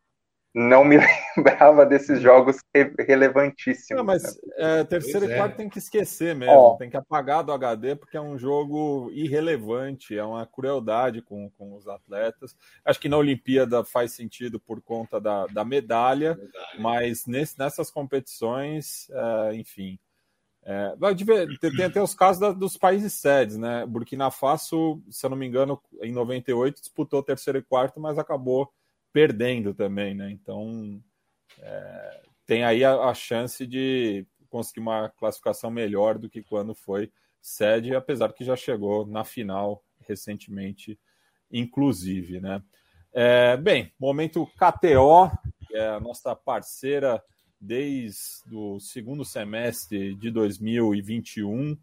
não me lembrava desses jogos relevantíssimos. Não, mas né? é, terceiro pois e é. quarto é. tem que esquecer mesmo, tem que apagar do HD, porque é um jogo irrelevante, é uma crueldade com, com os atletas. Acho que na Olimpíada faz sentido por conta da, da medalha, medalha. mas nesse, nessas competições, é, enfim. É, tem até os casos da, dos países sedes, né? Burkina Faso, se eu não me engano, em 98 disputou terceiro e quarto, mas acabou perdendo também, né? Então é, tem aí a, a, chance de conseguir uma classificação melhor do que quando foi sede, apesar que já chegou na final recentemente, inclusive, né? É, bem, momento KTO, que é a nossa parceira desde o segundo semestre de 2021,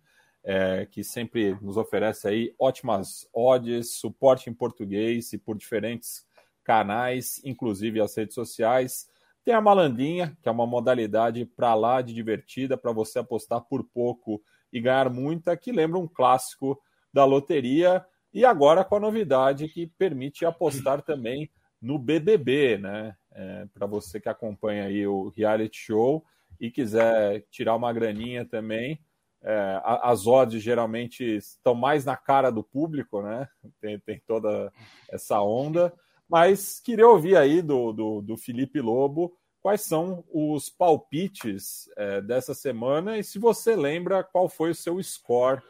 é, que sempre nos oferece aí ótimas odds, suporte em português e por diferentes canais, inclusive as redes sociais. Tem a malandinha, que é uma modalidade para lá de divertida, para você apostar por pouco e ganhar muita, que lembra um clássico da loteria. E agora com a novidade que permite apostar também no BBB, né? É, para você que acompanha aí o reality show e quiser tirar uma graninha também, é, as odds geralmente estão mais na cara do público, né? Tem, tem toda essa onda. Mas queria ouvir aí do, do, do Felipe Lobo quais são os palpites é, dessa semana e se você lembra qual foi o seu score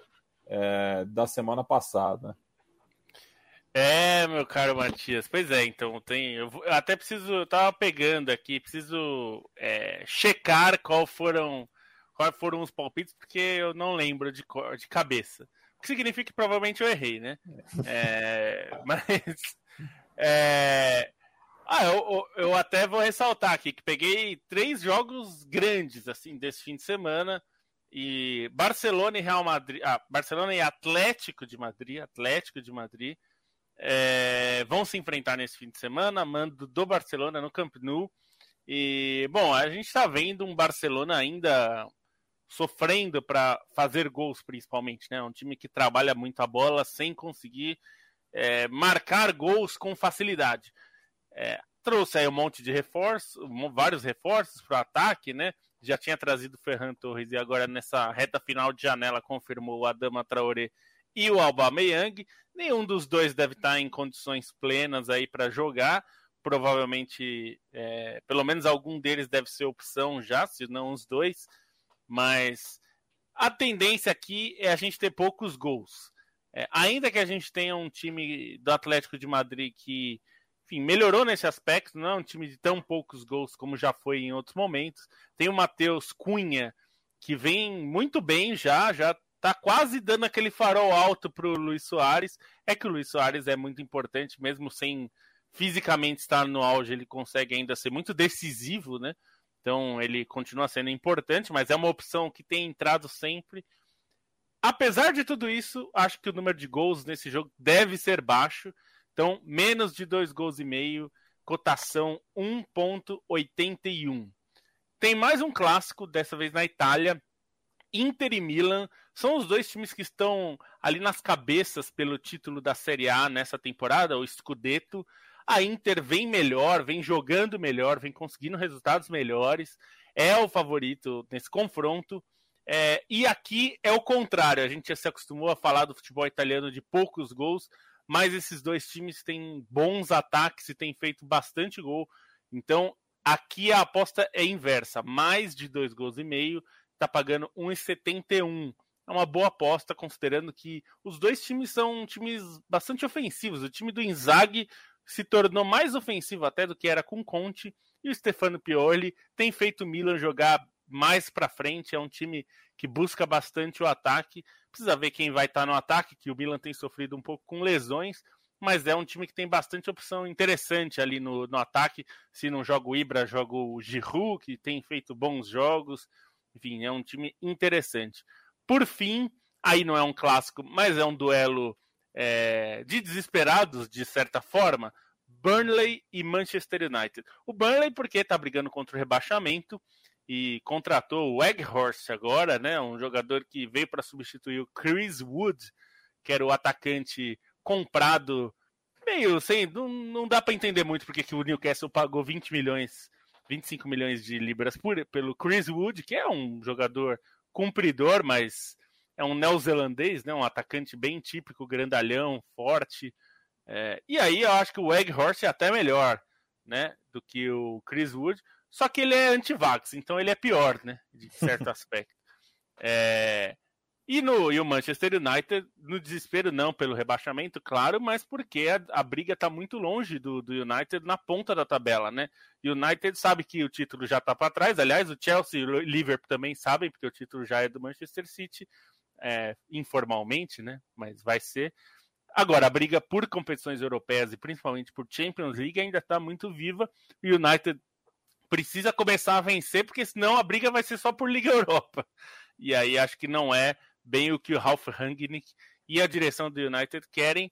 é, da semana passada. É, meu caro Matias. Pois é, então tem. Eu, até preciso. Eu tava pegando aqui, preciso é, checar qual foram, quais foram os palpites, porque eu não lembro de, de cabeça. O que significa que provavelmente eu errei, né? É, mas. É, ah, eu, eu até vou ressaltar aqui que peguei três jogos grandes assim desse fim de semana e Barcelona e Real Madrid, ah, Barcelona e Atlético de Madrid, Atlético de Madrid é, vão se enfrentar nesse fim de semana, mando do Barcelona no Camp Nou. E, bom, a gente está vendo um Barcelona ainda sofrendo para fazer gols, principalmente, né? Um time que trabalha muito a bola sem conseguir é, marcar gols com facilidade. É, trouxe aí um monte de reforços, vários reforços para o ataque, né? Já tinha trazido o Ferran Torres e agora nessa reta final de janela confirmou o Adama Traoré e o Aubameyang. Nenhum dos dois deve estar em condições plenas aí para jogar. Provavelmente, é, pelo menos algum deles deve ser opção já, se não os dois. Mas a tendência aqui é a gente ter poucos gols. É, ainda que a gente tenha um time do Atlético de Madrid que, enfim, melhorou nesse aspecto, não é um time de tão poucos gols como já foi em outros momentos. Tem o Matheus Cunha, que vem muito bem já, já tá quase dando aquele farol alto pro Luiz Soares. É que o Luiz Soares é muito importante, mesmo sem fisicamente estar no auge, ele consegue ainda ser muito decisivo, né? Então ele continua sendo importante, mas é uma opção que tem entrado sempre. Apesar de tudo isso, acho que o número de gols nesse jogo deve ser baixo. Então, menos de dois gols e meio, cotação 1.81. Tem mais um clássico, dessa vez na Itália, Inter e Milan são os dois times que estão ali nas cabeças pelo título da Série A nessa temporada, o Scudetto. A Inter vem melhor, vem jogando melhor, vem conseguindo resultados melhores, é o favorito nesse confronto. É, e aqui é o contrário, a gente já se acostumou a falar do futebol italiano de poucos gols, mas esses dois times têm bons ataques e têm feito bastante gol. Então aqui a aposta é inversa, mais de dois gols e meio está pagando 1,71. É uma boa aposta, considerando que os dois times são times bastante ofensivos. O time do Inzaghi se tornou mais ofensivo até do que era com Conte, e o Stefano Pioli tem feito o Milan jogar mais para frente. É um time que busca bastante o ataque. Precisa ver quem vai estar tá no ataque, que o Milan tem sofrido um pouco com lesões, mas é um time que tem bastante opção interessante ali no, no ataque. Se não joga o Ibra, joga o Giroud, que tem feito bons jogos. Enfim, é um time interessante. Por fim, aí não é um clássico, mas é um duelo é, de desesperados, de certa forma. Burnley e Manchester United. O Burnley, porque está brigando contra o rebaixamento e contratou o Weghorst agora, né? Um jogador que veio para substituir o Chris Wood, que era o atacante comprado meio sem. Não, não dá para entender muito porque que o Newcastle pagou 20 milhões 25 milhões de libras por, pelo Chris Wood, que é um jogador cumpridor, mas é um neozelandês, né, um atacante bem típico, grandalhão, forte. É, e aí eu acho que o Horse é até melhor né, do que o Chris Wood, só que ele é anti-vax, então ele é pior, né, de certo aspecto. É, e, no, e o Manchester United, no desespero, não pelo rebaixamento, claro, mas porque a, a briga está muito longe do, do, United na ponta da tabela, né? O United sabe que o título já está para trás. Aliás, o Chelsea e o Liverpool também sabem, porque o título já é do Manchester City, é, informalmente, né? Mas vai ser. Agora, a briga por competições europeias e principalmente por Champions League ainda está muito viva. E o United precisa começar a vencer, porque senão a briga vai ser só por Liga Europa. E aí acho que não é bem o que o Ralf Rangnick e a direção do United querem,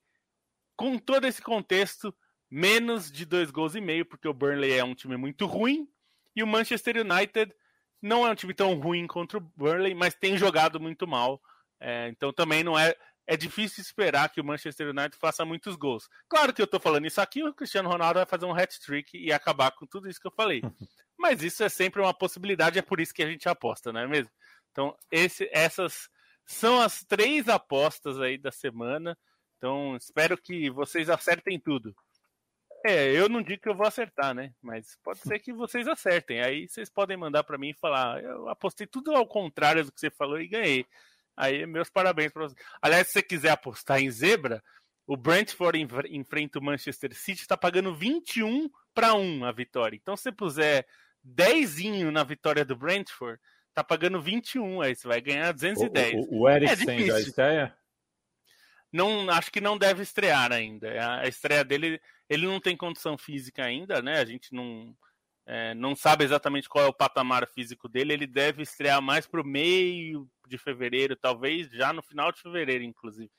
com todo esse contexto, menos de dois gols e meio, porque o Burnley é um time muito ruim e o Manchester United não é um time tão ruim contra o Burnley, mas tem jogado muito mal. É, então também não é. É difícil esperar que o Manchester United faça muitos gols. Claro que eu tô falando isso aqui, o Cristiano Ronaldo vai fazer um hat-trick e acabar com tudo isso que eu falei. Mas isso é sempre uma possibilidade, é por isso que a gente aposta, não é mesmo? Então, esse, essas são as três apostas aí da semana. Então, espero que vocês acertem tudo. É, eu não digo que eu vou acertar, né? Mas pode ser que vocês acertem. Aí vocês podem mandar para mim e falar: eu apostei tudo ao contrário do que você falou e ganhei. Aí, meus parabéns para você. Aliás, se você quiser apostar em zebra, o Brentford enfrenta o Manchester City, está pagando 21 para 1 a vitória. Então, se você puser 10 na vitória do Brentford, tá pagando 21, aí você vai ganhar 210. O, o, o Eriksen é já estreia? Não, acho que não deve estrear ainda. A estreia dele, ele não tem condição física ainda, né? A gente não, é, não sabe exatamente qual é o patamar físico dele. Ele deve estrear mais para o meio de fevereiro, talvez já no final de fevereiro, inclusive.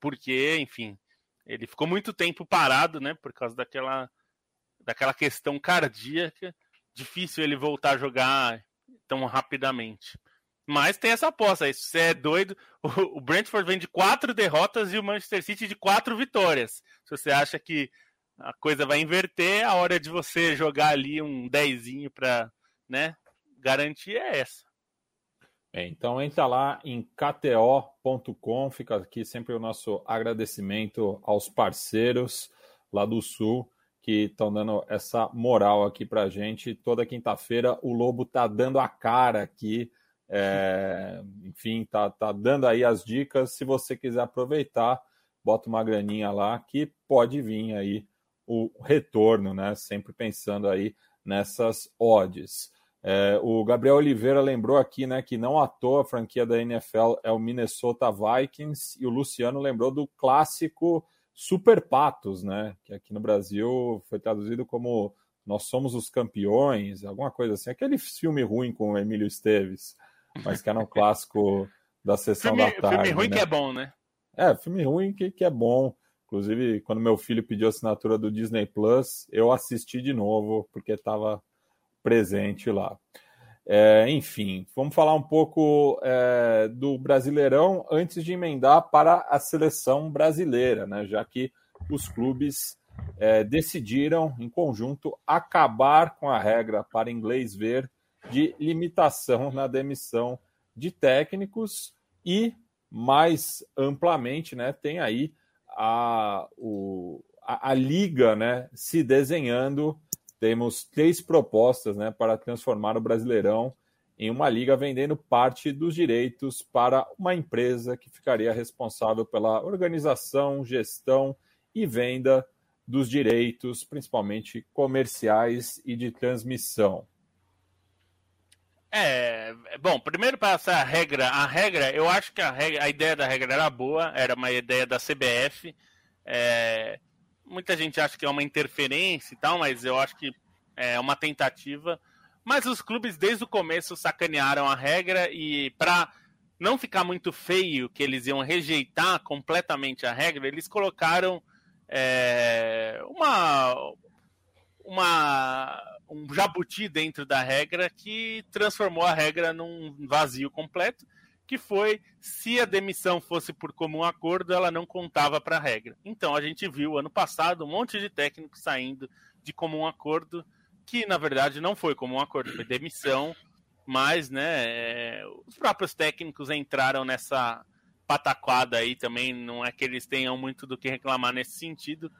Porque, enfim, ele ficou muito tempo parado, né? Por causa daquela, daquela questão cardíaca. Difícil ele voltar a jogar tão rapidamente. Mas tem essa aposta aí. Você é doido, o Brentford vem de quatro derrotas e o Manchester City de quatro vitórias. Se você acha que a coisa vai inverter, a hora de você jogar ali um dezinho para né, garantir é essa. É, então entra lá em kto.com, fica aqui sempre o nosso agradecimento aos parceiros lá do Sul que estão dando essa moral aqui para gente. Toda quinta-feira o Lobo tá dando a cara aqui é, enfim, tá, tá dando aí as dicas. Se você quiser aproveitar, bota uma graninha lá que pode vir aí o retorno, né? Sempre pensando aí nessas odds. É, o Gabriel Oliveira lembrou aqui, né, que não à toa a franquia da NFL é o Minnesota Vikings e o Luciano lembrou do clássico Super Patos, né, que aqui no Brasil foi traduzido como Nós Somos os Campeões, alguma coisa assim. Aquele filme ruim com o Emílio Esteves mas que era um clássico da sessão filme, da tarde. Filme ruim né? que é bom, né? É, filme ruim que, que é bom. Inclusive, quando meu filho pediu a assinatura do Disney Plus, eu assisti de novo, porque estava presente lá. É, enfim, vamos falar um pouco é, do Brasileirão antes de emendar para a seleção brasileira, né? Já que os clubes é, decidiram, em conjunto, acabar com a regra para inglês ver de limitação na demissão de técnicos e, mais amplamente, né, tem aí a, o, a, a liga né, se desenhando. Temos três propostas né, para transformar o Brasileirão em uma liga vendendo parte dos direitos para uma empresa que ficaria responsável pela organização, gestão e venda dos direitos, principalmente comerciais e de transmissão. É, bom, primeiro para essa regra, a regra, eu acho que a, regra, a ideia da regra era boa, era uma ideia da CBF. É, muita gente acha que é uma interferência e tal, mas eu acho que é uma tentativa. Mas os clubes desde o começo sacanearam a regra e para não ficar muito feio que eles iam rejeitar completamente a regra, eles colocaram é, uma uma um jabuti dentro da regra que transformou a regra num vazio completo, que foi se a demissão fosse por comum acordo, ela não contava para a regra. Então a gente viu ano passado um monte de técnicos saindo de comum acordo, que na verdade não foi comum acordo, foi demissão, mas né, é, os próprios técnicos entraram nessa pataquada aí também, não é que eles tenham muito do que reclamar nesse sentido.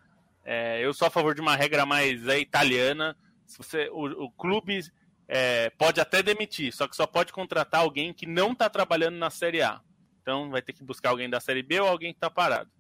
É, eu sou a favor de uma regra mais é, italiana, se você, o, o clube é, pode até demitir, só que só pode contratar alguém que não está trabalhando na Série A. Então vai ter que buscar alguém da Série B ou alguém que está parado.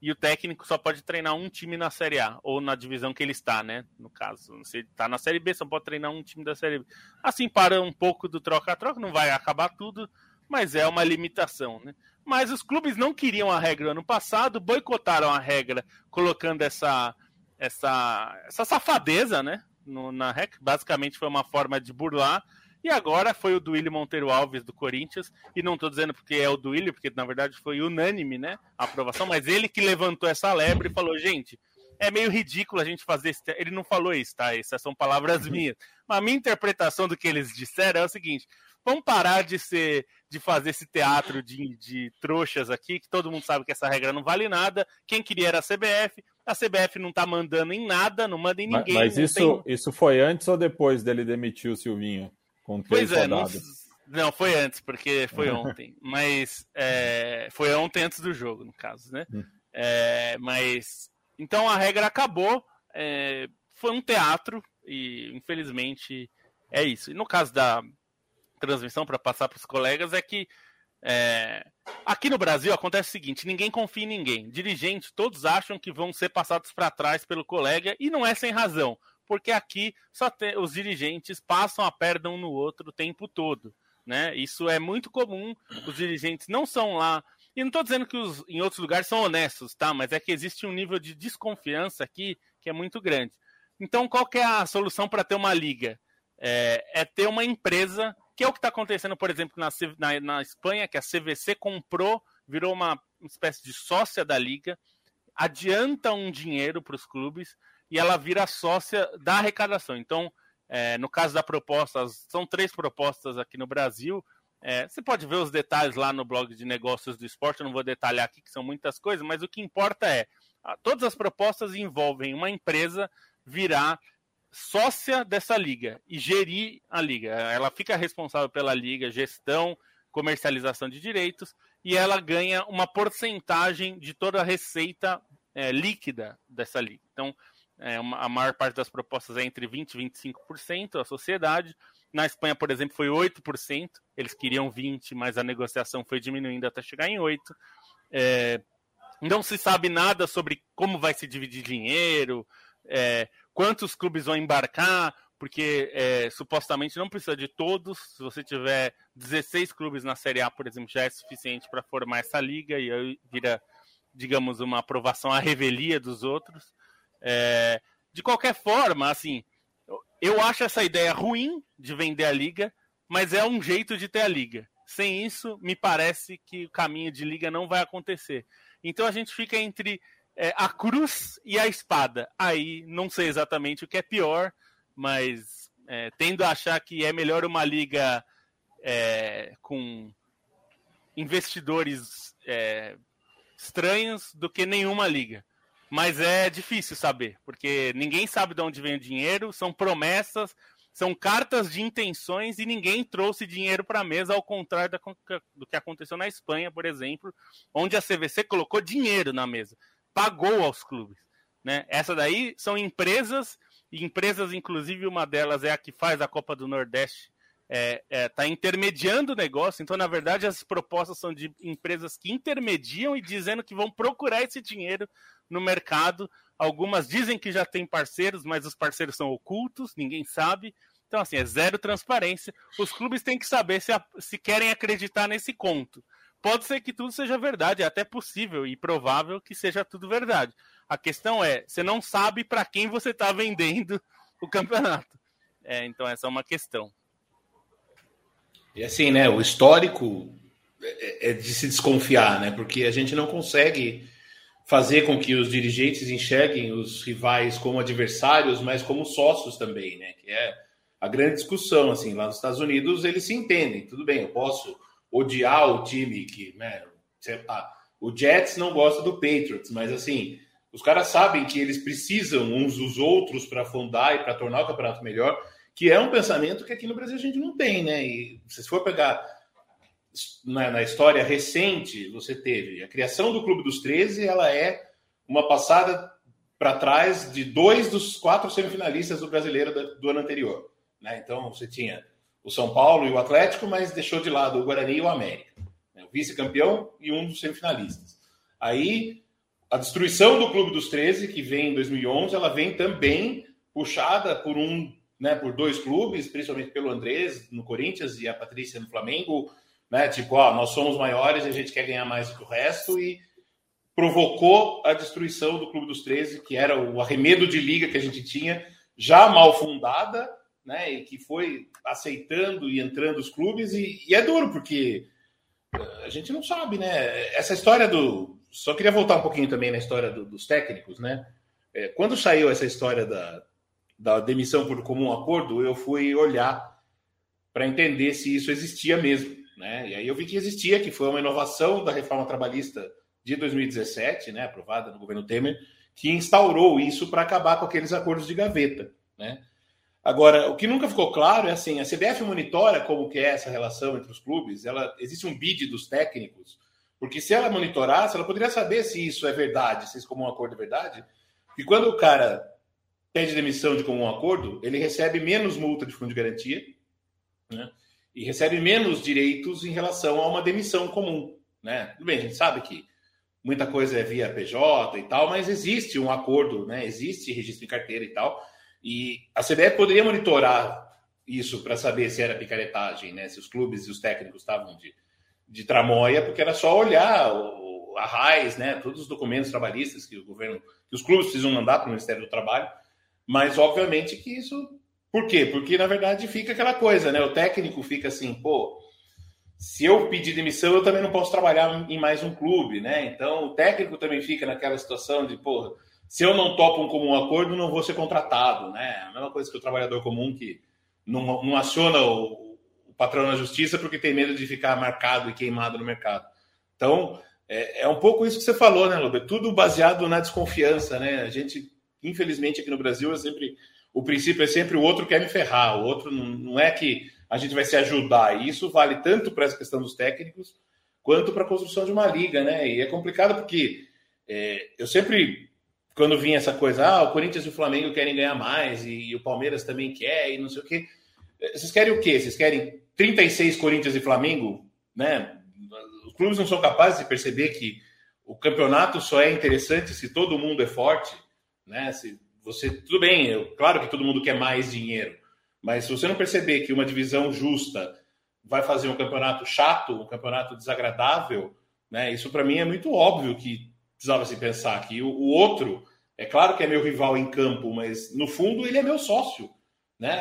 E o técnico só pode treinar um time na Série A, ou na divisão que ele está, né? No caso, se ele está na Série B, só pode treinar um time da Série B. Assim, para um pouco do troca-troca, não vai acabar tudo, mas é uma limitação, né? Mas os clubes não queriam a regra ano passado, boicotaram a regra, colocando essa, essa, essa safadeza, né? No, na REC. Basicamente foi uma forma de burlar. E agora foi o Duílio Monteiro Alves do Corinthians. E não estou dizendo porque é o Duílio, porque na verdade foi unânime né, a aprovação, mas ele que levantou essa lebre e falou: gente, é meio ridículo a gente fazer esse. Ele não falou isso, tá? Essas são palavras minhas. Mas a minha interpretação do que eles disseram é o seguinte: vamos parar de ser de fazer esse teatro de, de trouxas aqui, que todo mundo sabe que essa regra não vale nada. Quem queria era a CBF, a CBF não tá mandando em nada, não manda em ninguém. Mas, mas isso, tem... isso foi antes ou depois dele demitir o Silvinho? Com três pois é, não, não, foi antes, porque foi ontem. mas é, foi ontem antes do jogo, no caso, né? Hum. É, mas então a regra acabou. É, foi um teatro e infelizmente é isso. E no caso da transmissão para passar para os colegas é que É, aqui no Brasil acontece o seguinte: ninguém confia em ninguém. Dirigentes, todos acham que vão ser passados para trás pelo colega e não é sem razão, porque aqui só tem, os dirigentes passam a perna um no outro o tempo todo. Né? Isso é muito comum. Os dirigentes não são lá. E não estou dizendo que os em outros lugares são honestos, tá? Mas é que existe um nível de desconfiança aqui que é muito grande. Então, qual é a solução para ter uma liga? É, é ter uma empresa que é o que está acontecendo, por exemplo, na, na, na, Espanha, que a CVC comprou, virou uma espécie de sócia da liga, adianta um dinheiro para os clubes e ela vira sócia da arrecadação. Então, é, no caso da proposta, são três propostas aqui no Brasil. É, você pode ver os detalhes lá no blog de negócios do esporte, eu não vou detalhar aqui, que são muitas coisas, mas o que importa é: todas as propostas envolvem uma empresa virar sócia dessa liga e gerir a liga. Ela fica responsável pela liga, gestão, comercialização de direitos e ela ganha uma porcentagem de toda a receita é, líquida dessa liga. Então, é, uma, a maior parte das propostas é entre 20% e 25% a sociedade. Na Espanha, por exemplo, foi 8%. Eles queriam 20%, mas a negociação foi diminuindo até chegar em 8%. É, não se sabe nada sobre como vai se dividir dinheiro, é, quantos clubes vão embarcar, porque é, supostamente não precisa de todos. Se você tiver 16 clubes na Série A, por exemplo, já é suficiente para formar essa liga e aí vira, digamos, uma aprovação à revelia dos outros. É, de qualquer forma, assim, eu acho essa ideia ruim de vender a liga, mas é um jeito de ter a liga. Sem isso, me parece que o caminho de liga não vai acontecer. Então a gente fica entre é, a cruz e a espada. Aí não sei exatamente o que é pior, mas é, tendo a achar que é melhor uma liga é, com investidores é, estranhos do que nenhuma liga. Mas é difícil saber, porque ninguém sabe de onde vem o dinheiro, são promessas, são cartas de intenções e ninguém trouxe dinheiro para a mesa, ao contrário do que aconteceu na Espanha, por exemplo, onde a CVC colocou dinheiro na mesa pagou aos clubes. Né? Essa daí são empresas, e empresas, inclusive uma delas é a que faz a Copa do Nordeste, está é, é, tá intermediando o negócio. Então, na verdade, as propostas são de empresas que intermediam e dizendo que vão procurar esse dinheiro no mercado. Algumas dizem que já tem parceiros, mas os parceiros são ocultos, ninguém sabe. Então, assim, é zero transparência. Os clubes têm que saber se, se querem acreditar nesse conto. Pode ser que tudo seja verdade, é até possível e provável que seja tudo verdade. A questão é, você não sabe para quem você está vendendo o campeonato. É, então essa é uma questão. E assim, né, o histórico é, é de se desconfiar, né, porque a gente não consegue fazer com que os dirigentes enxerguem os rivais como adversários, mas como sócios também, né, que é a grande discussão, assim, lá nos Estados Unidos eles se entendem, tudo bem, eu posso odiar o time que, né, o Jets não gosta do Patriots, mas assim, os caras sabem que eles precisam uns dos outros para fundar e para tornar o campeonato melhor, que é um pensamento que aqui no Brasil a gente não tem, né? E se for pegar na, na história recente, você teve a criação do Clube dos 13, ela é uma passada para trás de dois dos quatro semifinalistas do brasileiro do ano anterior. Né? Então você tinha o São Paulo e o Atlético, mas deixou de lado o Guarani e o América. Né? O vice-campeão e um dos semifinalistas. Aí, a destruição do Clube dos 13, que vem em 2011, ela vem também puxada por um, né, por dois clubes, principalmente pelo Andrés no Corinthians e a Patrícia no Flamengo, né, tipo, ó, nós somos maiores e a gente quer ganhar mais do que o resto e provocou a destruição do Clube dos 13, que era o arremedo de liga que a gente tinha, já mal fundada, né, e que foi aceitando e entrando os clubes, e, e, é duro, porque eh, a gente não sabe, né? Essa história do. Só queria voltar um pouquinho também na história do, dos técnicos, né? É, quando saiu essa história da, da demissão por comum acordo, eu fui olhar para entender se isso existia mesmo, né? E aí eu vi que existia, que foi uma inovação da reforma trabalhista de 2017, né, aprovada no governo Temer, que instaurou isso para acabar com aqueles acordos de gaveta, né? Agora, o que nunca ficou claro é assim, a CBF monitora como que é essa relação entre os clubes, ela existe um bid dos técnicos, porque se ela monitorasse, ela poderia saber se isso é verdade, se isso como um acordo é verdade. E quando o cara pede demissão de comum acordo, ele recebe menos multa de fundo de garantia, né? e recebe menos direitos em relação a uma demissão comum. Né? Tudo bem, a gente sabe que muita coisa é via PJ e tal, mas existe um acordo, né? existe registro de carteira e tal, e a CBF poderia monitorar isso para saber se era picaretagem, né? se os clubes e os técnicos estavam de, de tramóia, porque era só olhar o, a RAIS, né? todos os documentos trabalhistas que o governo, que os clubes precisam mandar para o Ministério do Trabalho, mas obviamente que isso por quê? Porque, na verdade, fica aquela coisa, né? O técnico fica assim, pô, se eu pedir demissão, eu também não posso trabalhar em mais um clube, né? Então, o técnico também fica naquela situação de, pô, se eu não topo um comum acordo, não vou ser contratado, né? A mesma coisa que o trabalhador comum que não, não aciona o, o patrão na justiça porque tem medo de ficar marcado e queimado no mercado. Então, é, é um pouco isso que você falou, né, Lobe? Tudo baseado na desconfiança, né? A gente, infelizmente, aqui no Brasil, é sempre o princípio é sempre o outro quer me ferrar, o outro não, não é que a gente vai se ajudar. E isso vale tanto para essa questão dos técnicos quanto para a construção de uma liga, né? E é complicado porque é, eu sempre, quando vinha essa coisa, ah, o Corinthians e o Flamengo querem ganhar mais e, e o Palmeiras também quer e não sei o quê. É, vocês querem o quê? Vocês querem 36 Corinthians e Flamengo, né? Os clubes não são capazes de perceber que o campeonato só é interessante se todo mundo é forte, né? Se você, tudo bem, eu, claro que todo mundo quer mais dinheiro, mas se você não perceber que uma divisão justa vai fazer um campeonato chato, um campeonato desagradável, né? Isso para mim é muito óbvio que precisava se pensar que o, o, outro, é claro que é meu rival em campo, mas no fundo ele é meu sócio, né?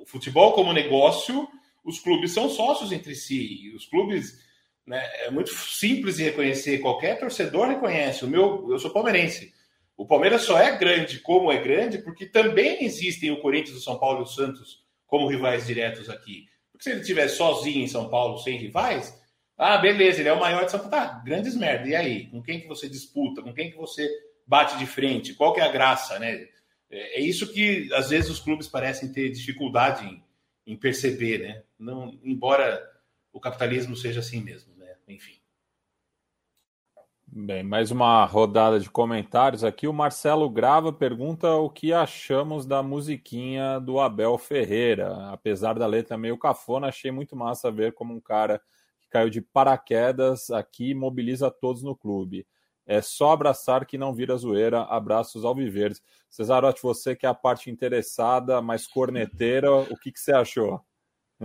O futebol como negócio, os clubes são sócios entre si, os clubes né, é muito simples de reconhecer, qualquer torcedor reconhece. O meu, eu sou palmeirense. O Palmeiras só é grande como é grande porque também existem o Corinthians, o São Paulo e o Santos como rivais diretos aqui. Porque se ele estiver sozinho em São Paulo, sem rivais, ah, beleza, ele é o maior de São Paulo. Tá, grandes merda. E aí? Com quem que você disputa? Com quem que você bate de frente? Qual que é a graça, né? É, é isso que às vezes os clubes parecem ter dificuldade em, em perceber, né? Não, embora o capitalismo seja assim mesmo, né? Enfim. Bem, mais uma rodada de comentários aqui. O Marcelo Grava pergunta o que achamos da musiquinha do Abel Ferreira. Apesar da letra meio cafona, achei muito massa ver como um cara caiu de paraquedas aqui mobiliza todos no clube. É só abraçar que não vira zoeira. Abraços ao Viverdes. Cesarotti, você que é a parte interessada, mais corneteira, o que, que você achou?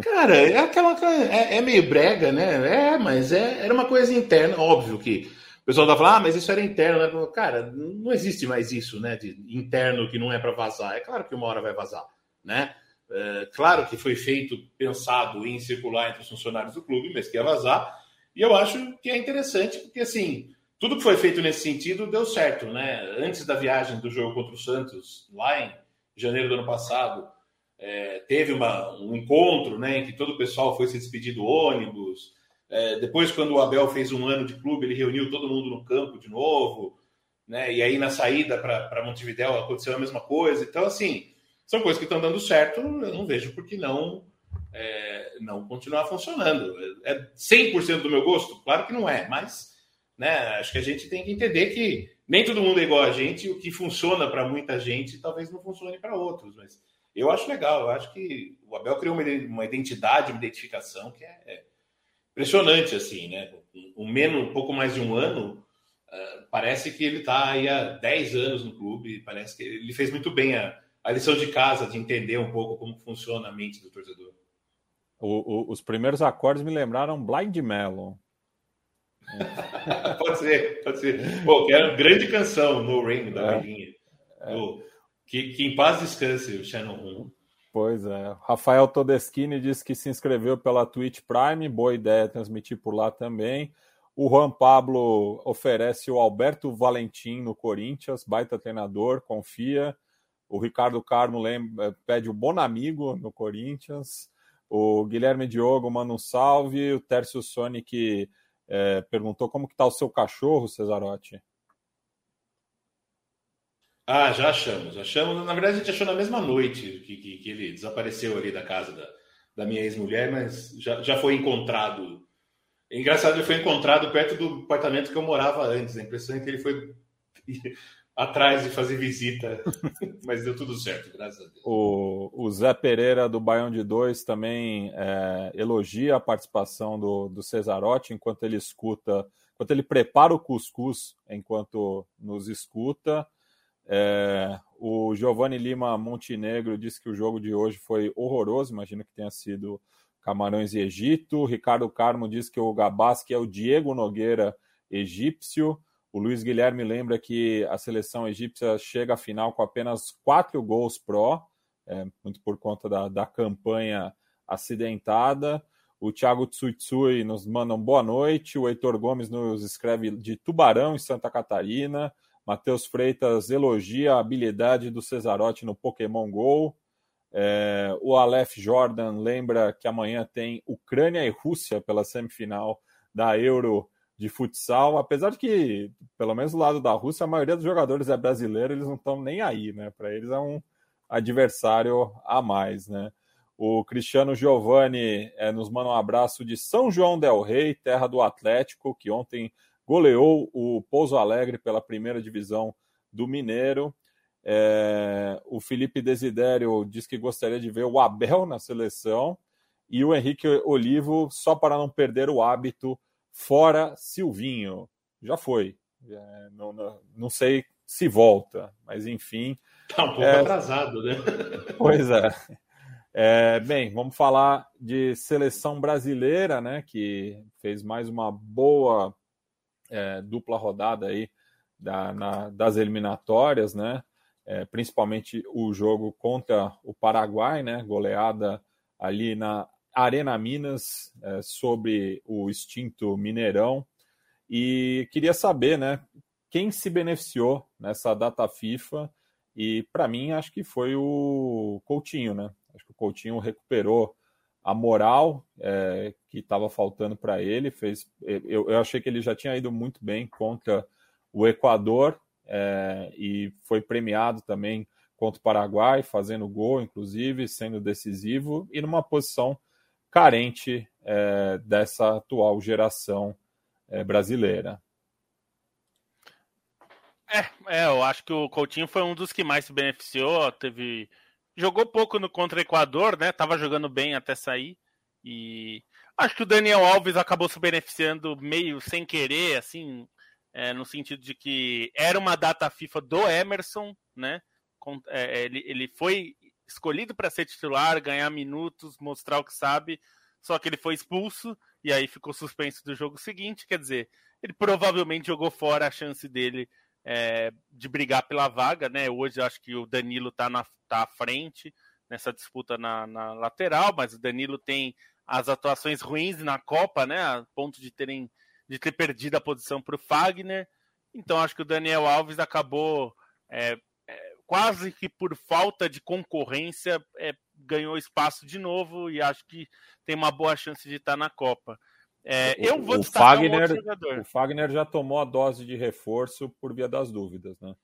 Cara, é aquela é, é meio brega, né? É, mas é, era uma coisa interna, óbvio que pessoal tá falando, ah, mas isso era interno, né? Cara, não existe mais isso, né? De interno que não é para vazar. É claro que uma hora vai vazar, né? É, claro que foi feito, pensado em circular entre os funcionários do clube, mas que ia vazar. E eu acho que é interessante, porque assim, tudo que foi feito nesse sentido deu certo, né? Antes da viagem do jogo contra o Santos, lá em janeiro do ano passado, é, teve uma, um encontro, né, em que todo o pessoal foi se despedir do ônibus. É, depois, quando o Abel fez um ano de clube, ele reuniu todo mundo no campo de novo, né? E aí na saída para Montevidéu aconteceu a mesma coisa. Então, assim, são coisas que estão dando certo. Eu não vejo por que não é, não continuar funcionando. É 100% do meu gosto? Claro que não é, mas né, acho que a gente tem que entender que nem todo mundo é igual a gente. O que funciona para muita gente talvez não funcione para outros. Mas eu acho legal. Eu acho que o Abel criou uma identidade, uma identificação que é impressionante, assim, né? Um, menos, um pouco mais de um ano, uh, parece que ele está aí há 10 anos no clube, parece que ele fez muito bem a, a lição de casa, de entender um pouco como funciona a mente do torcedor. O, o, os primeiros acordes me lembraram Blind Melon. pode ser, pode ser. Pô, que era uma grande canção no Ring da é, velhinha. É. Que, que em paz descanse o Shannon Hoon. Pois é. Rafael Todeschini disse que se inscreveu pela Twitch Prime, boa ideia transmitir por lá também. O Juan Pablo oferece o Alberto Valentim no Corinthians, baita treinador, confia. O Ricardo Carmo lembra, pede o Bonamigo no Corinthians. O Guilherme Diogo manda um salve. O Tércio Sonic é, perguntou como que tá o seu cachorro, Cesarotti. Ah, já achamos, achamos. Na verdade, a gente achou na mesma noite que, que, que ele desapareceu ali da casa da, da minha ex-mulher, mas já, já foi encontrado. Engraçado, ele foi encontrado perto do apartamento que eu morava antes. A impressão é que ele foi atrás de fazer visita, mas deu tudo certo, graças a Deus. O, o Zé Pereira do Baião de Dois também é, elogia a participação do, do Cesarotti enquanto ele escuta, enquanto ele prepara o cuscuz enquanto nos escuta. É, o Giovanni Lima Montenegro disse que o jogo de hoje foi horroroso, imagino que tenha sido Camarões e Egito. Ricardo Carmo diz que o Gabasque é o Diego Nogueira egípcio. O Luiz Guilherme lembra que a seleção egípcia chega à final com apenas quatro gols pró, é, muito por conta da, da campanha acidentada. O Thiago Tsuitsui nos manda um boa noite. O Heitor Gomes nos escreve de Tubarão, em Santa Catarina. Matheus Freitas elogia a habilidade do Cesarotti no Pokémon GO. É, o Aleph Jordan lembra que amanhã tem Ucrânia e Rússia pela semifinal da Euro de futsal, apesar de que, pelo menos do lado da Rússia, a maioria dos jogadores é brasileiro, eles não estão nem aí, né? Para eles é um adversário a mais, né? O Cristiano Giovanni é, nos manda um abraço de São João del Rei, terra do Atlético, que ontem goleou o Pouso Alegre pela primeira divisão do Mineiro. É, o Felipe Desidério diz que gostaria de ver o Abel na seleção e o Henrique Olivo, só para não perder o hábito, fora Silvinho. Já foi. É, não, não, não, sei se volta, mas enfim. Tá um pouco é... atrasado, né? Pois é. é. Bem, vamos falar de seleção brasileira, né? Que fez mais uma boa é, dupla rodada aí da, na, das eliminatórias, né? É, principalmente o jogo contra o Paraguai, né? Goleada ali na Arena Minas é, sobre o extinto Mineirão e queria saber, né, quem se beneficiou nessa data FIFA e para mim acho que foi o Coutinho, né? Acho que o Coutinho recuperou a moral é, que estava faltando para ele. Fez, eu, eu, achei que ele já tinha ido muito bem contra o Equador é, e foi premiado também contra o Paraguai, fazendo gol, inclusive, sendo decisivo e numa posição carente é, dessa atual geração é, brasileira. É, é, eu acho que o Coutinho foi um dos que mais se beneficiou. Teve jogou pouco no contra Equador, né? Tava jogando bem até sair e acho que o Daniel Alves acabou se beneficiando meio sem querer, assim, é, no sentido de que era uma data FIFA do Emerson, né? É, ele, ele foi escolhido para ser titular, ganhar minutos, mostrar o que sabe, só que ele foi expulso e aí ficou suspenso do jogo seguinte. Quer dizer, ele provavelmente jogou fora a chance dele é, de brigar pela vaga, né? Hoje acho que o Danilo está na, tá à frente nessa disputa na, na, lateral, mas o Danilo tem as atuações ruins na Copa, né? A ponto de terem de ter perdido a posição para o Fagner. Então acho que o Daniel Alves acabou é, quase que por falta de concorrência, é, ganhou espaço de novo e acho que tem uma boa chance de estar na Copa. É, eu vou o Fagner, um jogador. O Fagner já tomou a dose de reforço por via das dúvidas, né?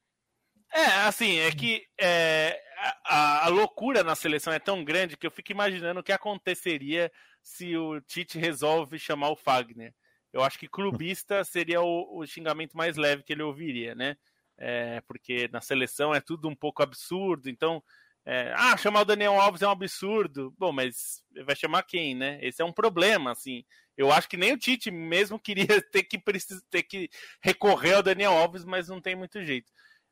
É, assim, é que é, a, a, loucura na seleção é tão grande que eu fico imaginando o que aconteceria se o Tite resolve chamar o Fagner. Eu acho que clubista seria o, o xingamento mais leve que ele ouviria, né? É, porque na seleção é tudo um pouco absurdo, então. É, ah, chamar o Daniel Alves é um absurdo. Bom, mas vai chamar quem, né? Esse é um problema, assim. Eu acho que nem o Tite mesmo queria ter que, ter que recorrer ao Daniel Alves, mas não tem muito jeito.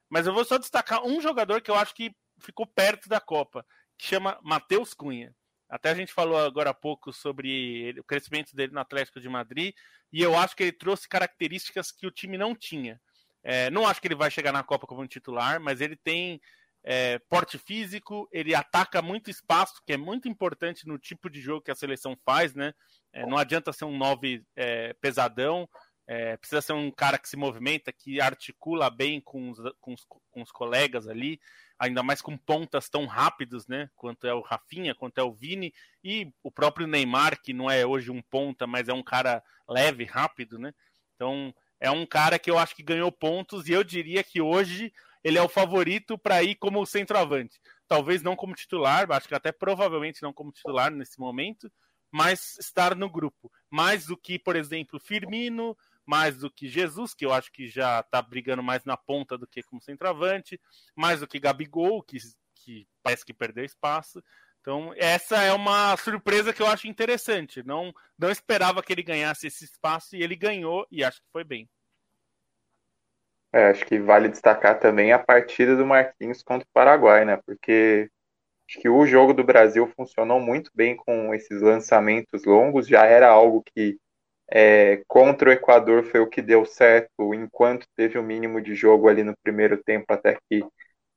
Mas eu vou só destacar um jogador que eu acho que ficou perto da Copa, que chama Matheus Cunha. Até a gente falou agora há pouco sobre o crescimento dele no Atlético de Madrid, e eu acho que ele trouxe características que o time não tinha. É, não acho que ele vai chegar na Copa como titular, mas ele tem é, porte físico, ele ataca muito espaço, que é muito importante no tipo de jogo que a seleção faz, né? É, não adianta ser um 9 é, pesadão, é, precisa ser um cara que se movimenta, que articula bem com os, com os, com os colegas ali, ainda mais com pontas tão rápidos, né? Quanto é o Rafinha, quanto é o Vini, e o próprio Neymar, que não é hoje um ponta, mas é um cara leve, rápido, né? Então, é um cara que eu acho que ganhou pontos e eu diria que hoje ele é o favorito para ir como centroavante. Talvez não como titular, acho que até provavelmente não como titular nesse momento, mas estar no grupo. Mais do que, por exemplo, Firmino, mais do que Jesus, que eu acho que já está brigando mais na ponta do que como centroavante, mais do que Gabigol, que, que parece que perdeu espaço. Então, essa é uma surpresa que eu acho interessante. Não, não esperava que ele ganhasse esse espaço e ele ganhou e acho que foi bem. É, acho que vale destacar também a partida do Marquinhos contra o Paraguai, né? Porque acho que o jogo do Brasil funcionou muito bem com esses lançamentos longos, já era algo que é, contra o Equador foi o que deu certo, enquanto teve o mínimo de jogo ali no primeiro tempo, até que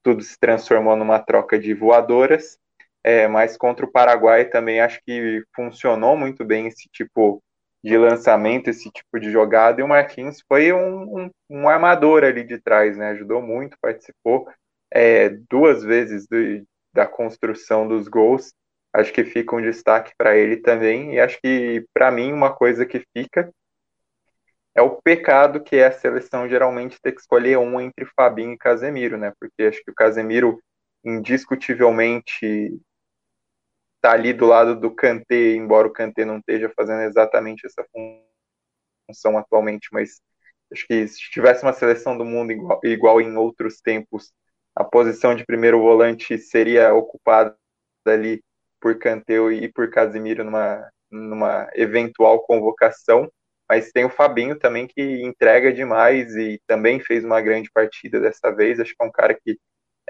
tudo se transformou numa troca de voadoras. É, mas contra o Paraguai também acho que funcionou muito bem esse tipo de lançamento, esse tipo de jogada, e o Marquinhos foi um, um, um armador ali de trás, né? Ajudou muito, participou é, duas vezes do, da construção dos gols. Acho que fica um destaque para ele também, e acho que para mim uma coisa que fica é o pecado que é a seleção geralmente ter que escolher um entre Fabinho e Casemiro, né? Porque acho que o Casemiro indiscutivelmente tá ali do lado do Kanté, embora o Kanté não esteja fazendo exatamente essa função atualmente, mas acho que se tivesse uma seleção do mundo igual, igual em outros tempos, a posição de primeiro volante seria ocupada ali por Kanté e por Casemiro numa, numa eventual convocação, mas tem o Fabinho também que entrega demais e também fez uma grande partida dessa vez, acho que é um cara que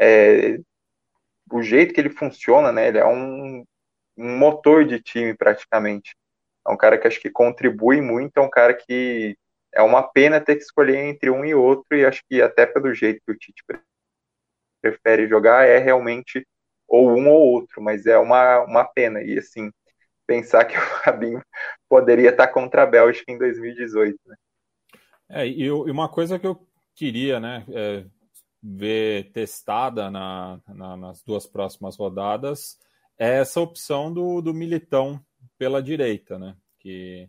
é, o jeito que ele funciona, né, ele é um um motor de time praticamente. É um cara que acho que contribui muito, é um cara que é uma pena ter que escolher entre um e outro, e acho que até pelo jeito que o Tite prefere jogar, é realmente ou um ou outro, mas é uma, uma pena. E assim, pensar que o Fabinho poderia estar contra a Bélgica em 2018. Né? É, e, uma coisa que eu queria né, é, ver testada na, na, nas duas próximas rodadas é essa opção do, do Militão pela direita, né? Que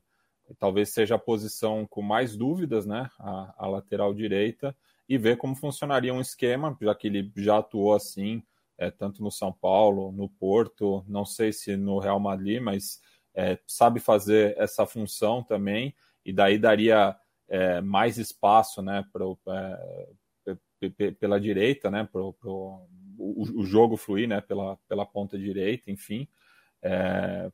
talvez seja a posição com mais dúvidas, né? A, a, lateral direita, e ver como funcionaria um esquema, já que ele já atuou assim, é, tanto no São Paulo, no Porto, não sei se no Real Madrid, mas é, sabe fazer essa função também, e daí daria é, mais espaço, né? Pro, é, pela direita, né? Pro, pro, o, o, jogo fluir né, pela, pela ponta direita, enfim, é,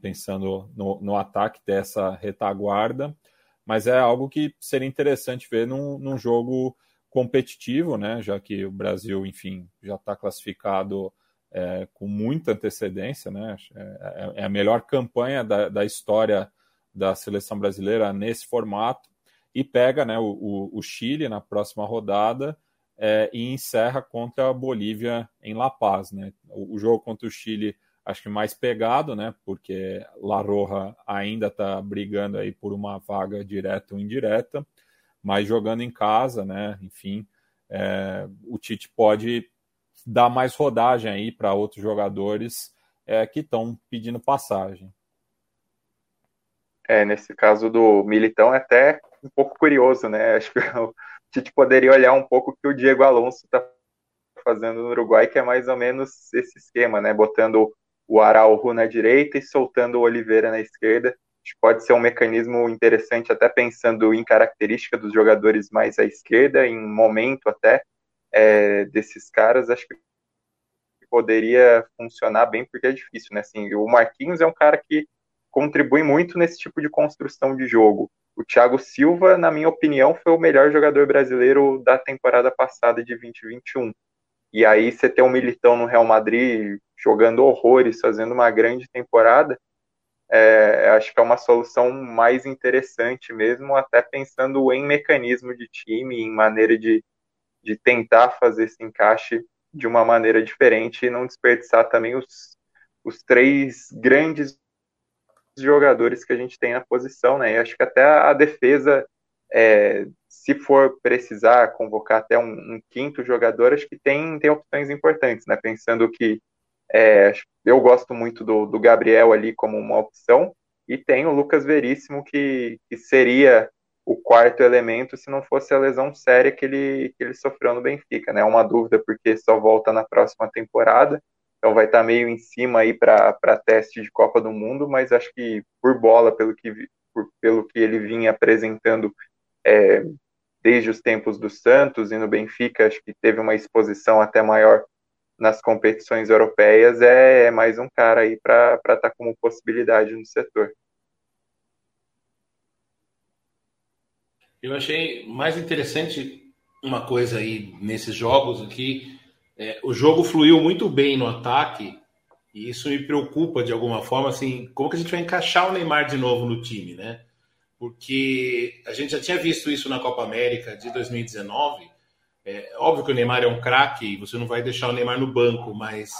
pensando no, no ataque dessa retaguarda, mas é algo que seria interessante ver num, num jogo competitivo, né, já que o Brasil, enfim, já está classificado é, com muita antecedência, né, é, é, a melhor campanha da, da história da seleção brasileira nesse formato, e pega né, o, o Chile na próxima rodada, é, e encerra contra a Bolívia em La Paz. Né? O, o, jogo contra o Chile acho que mais pegado, né? porque La Roja ainda está brigando aí por uma vaga direta ou indireta, mas jogando em casa, né? enfim, é, o Tite pode dar mais rodagem aí para outros jogadores é, que estão pedindo passagem. É, nesse caso do Militão é até um pouco curioso, né? Acho que Tite poderia olhar um pouco o que o Diego Alonso está fazendo no Uruguai, que é mais ou menos esse esquema, né? Botando o Araujo na direita e soltando o Oliveira na esquerda. Acho que pode ser um mecanismo interessante, até pensando em característica dos jogadores mais à esquerda, em momento até é, desses caras. Acho que poderia funcionar bem, porque é difícil, né? Assim, o Marquinhos é um cara que contribui muito nesse tipo de construção de jogo. O Thiago Silva, na minha opinião, foi o melhor jogador brasileiro da temporada passada de 2021. E aí você tem um Militão no Real Madrid jogando horrores, fazendo uma grande temporada, é, acho que é uma solução mais interessante mesmo, até pensando em mecanismo de time, em maneira de, de tentar fazer esse encaixe de uma maneira diferente e não desperdiçar também os, os três grandes jogadores que a gente tem na posição, né? E acho que até a defesa, é, se for precisar convocar até um, um, quinto jogador, acho que tem, tem opções importantes, né? Pensando que é, eu gosto muito do, do, Gabriel ali como uma opção, e tem o Lucas Veríssimo, que, que seria o quarto elemento se não fosse a lesão séria que ele, que ele sofreu no Benfica, né? É uma dúvida porque só volta na próxima temporada então vai estar tá meio em cima aí para teste de Copa do Mundo, mas acho que por bola, pelo que por, pelo que ele vinha apresentando é, desde os tempos do Santos e no Benfica, acho que teve uma exposição até maior nas competições europeias, é, é mais um cara aí para estar tá como possibilidade no setor. Eu achei mais interessante uma coisa aí nesses jogos aqui. É, o jogo fluiu muito bem no ataque e isso me preocupa de alguma forma, assim, como que a gente vai encaixar o Neymar de novo no time, né? Porque a gente já tinha visto isso na Copa América de 2019. É óbvio que o Neymar é um craque você não vai deixar o Neymar no banco, mas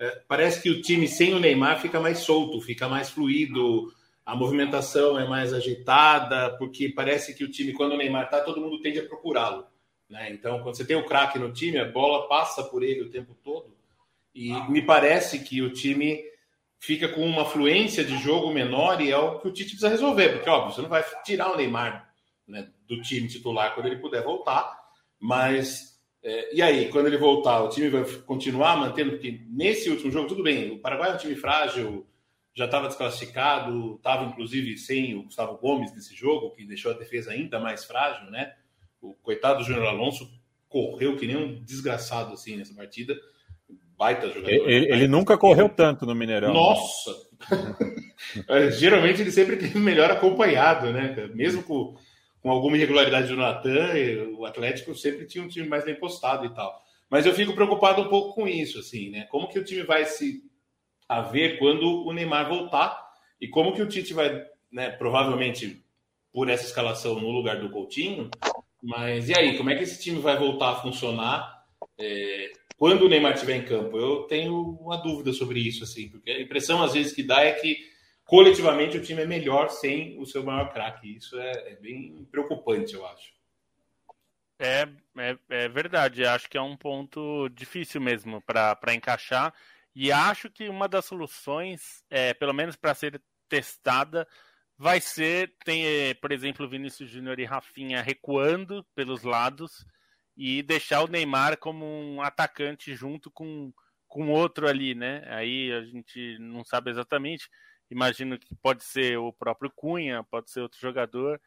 é, parece que o time sem o Neymar fica mais solto, fica mais fluido, a movimentação é mais agitada, porque parece que o time, quando o Neymar tá, todo mundo tende a procurá-lo. Né? Então, quando você tem o craque no time, a bola passa por ele o tempo todo. E me parece que o time fica com uma fluência de jogo menor e é o que o Tite precisa resolver, porque, óbvio, você não vai tirar o Neymar né, do time titular quando ele puder voltar, mas. É, e aí, quando ele voltar, o time vai continuar mantendo, porque nesse último jogo, tudo bem, o Paraguai é um time frágil, já estava desclassificado, estava inclusive sem o Gustavo Gomes nesse jogo, que deixou a defesa ainda mais frágil, né? O coitado do Júnior Alonso correu que nem um desgraçado assim nessa partida. Baita jogador. Ele, ele nunca correu tanto no Mineirão. Nossa! É, geralmente ele sempre teve melhor acompanhado, né? Mesmo com, com alguma irregularidade do Natan, o Atlético sempre tinha um time mais bem postado e tal. Mas eu fico preocupado um pouco com isso, assim, né? Como que o time vai se a ver quando o Neymar voltar e como que o Tite vai, né, provavelmente por essa escalação no lugar do Coutinho, mas e aí, como é que esse time vai voltar a funcionar é, quando o Neymar estiver em campo? Eu tenho uma dúvida sobre isso, assim, porque a impressão às vezes que dá é que coletivamente o time é melhor sem o seu maior craque. Isso é, é, bem preocupante, eu acho. É, é, é verdade. Acho que é um ponto difícil mesmo para encaixar. E acho que uma das soluções, é, pelo menos para ser testada, vai ser, tem, é, por exemplo, Vinícius Júnior e Rafinha recuando pelos lados e deixar o Neymar como um atacante junto com, com outro ali, né? Aí a gente não sabe exatamente. Imagino que pode ser o próprio Cunha, pode ser outro jogador,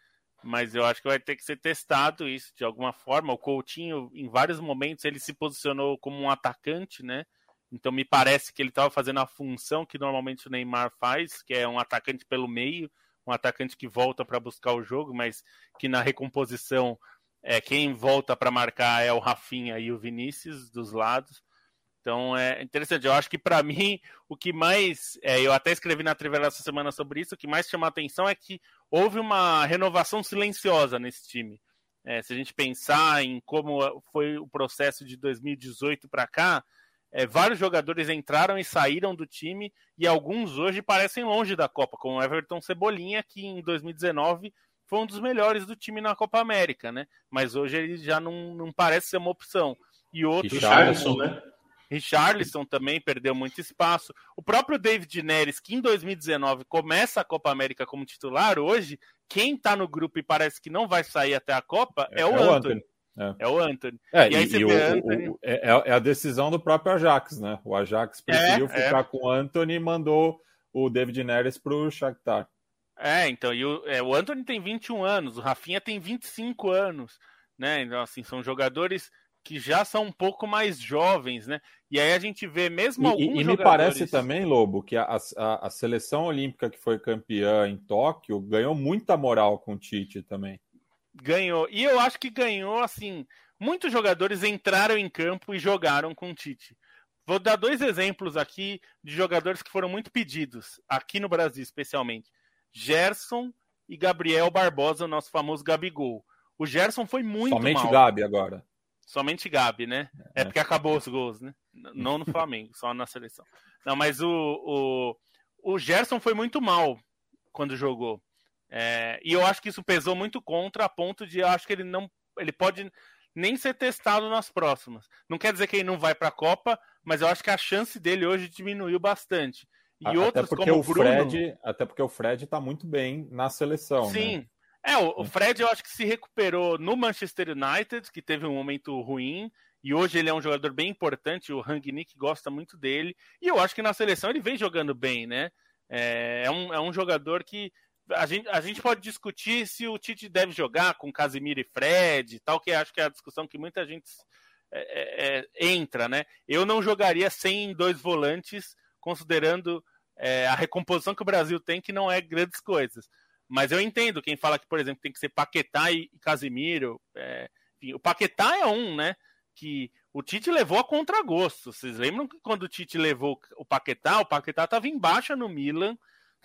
mas eu acho que vai ter que ser testado isso de alguma forma. O Coutinho, em vários momentos, ele se posicionou como um atacante, né? Então me parece que ele estava fazendo a função que normalmente o Neymar faz, que é um atacante pelo meio, um atacante que volta para buscar o jogo, mas que na recomposição é, quem volta para marcar é o Rafinha e o Vinícius dos lados. Então é interessante. Eu acho que para mim o que mais, é, eu até escrevi na Trivela essa semana sobre isso, o que mais chama a atenção é que houve uma renovação silenciosa nesse time. É, se a gente pensar em como foi o processo de 2018 para cá, é, vários jogadores entraram e saíram do time e alguns hoje parecem longe da Copa, como o Everton Cebolinha, que em 2019 foi um dos melhores do time na Copa América, né? Mas hoje ele já não, não parece ser uma opção. E outros. Richarlison, né? Richarlison também perdeu muito espaço. O próprio David Neres, que em 2019 começa a Copa América como titular, hoje, quem tá no grupo e parece que não vai sair até a Copa é, é o é Anthony. Anthony. É. é. o Anthony. É, e aí você o, Anthony. O, é, é, a decisão do próprio Ajax, né? O Ajax preferiu é, ficar com o Anthony e mandou o David Neres para o Shakhtar. É, então, e o, é, o Anthony tem 21 anos, o Rafinha tem 25 anos, né? Então, assim, são jogadores que já são um pouco mais jovens, né? E aí a gente vê mesmo e, alguns E, e me parece também, Lobo, que a, a, a, seleção olímpica que foi campeã em Tóquio ganhou muita moral com o Tite também. Ganhou. E eu acho que ganhou, assim, muitos jogadores entraram em campo e jogaram com o Tite. Vou dar dois exemplos aqui de jogadores que foram muito pedidos, aqui no Brasil especialmente. Gerson e Gabriel Barbosa, nosso famoso Gabigol. O Gerson foi muito Somente mal. Gabi agora. Somente Gabi, né? É, é porque acabou os gols, né? Não no Flamengo, só na seleção. Não, mas o, o, o Gerson foi muito mal quando jogou. É, e eu acho que isso pesou muito contra, a ponto de eu acho que ele não. Ele pode nem ser testado nas próximas. Não quer dizer que ele não vai para a Copa, mas eu acho que a chance dele hoje diminuiu bastante. E até outros porque como o Bruno, Fred, até porque o Fred está muito bem na seleção. Sim. Né? É, o, o Fred eu acho que se recuperou no Manchester United, que teve um momento ruim, e hoje ele é um jogador bem importante, o Rangnick gosta muito dele, e eu acho que na seleção ele vem jogando bem, né? É, é, um, é um jogador que a gente, a gente pode discutir se o Tite deve jogar com Casimiro e Fred, tal, que acho que é a discussão que muita gente é, é, é entra, né? Eu não jogaria sem dois volantes, considerando é, a recomposição que o Brasil tem, que não é grandes coisas. Mas eu entendo quem fala que, por exemplo, tem que ser Paquetá e, e Casimiro. É, enfim, o Paquetá é um, né? Que o Tite levou a contragosto. Vocês lembram que quando o Tite levou o Paquetá, o Paquetá estava em baixa no Milan,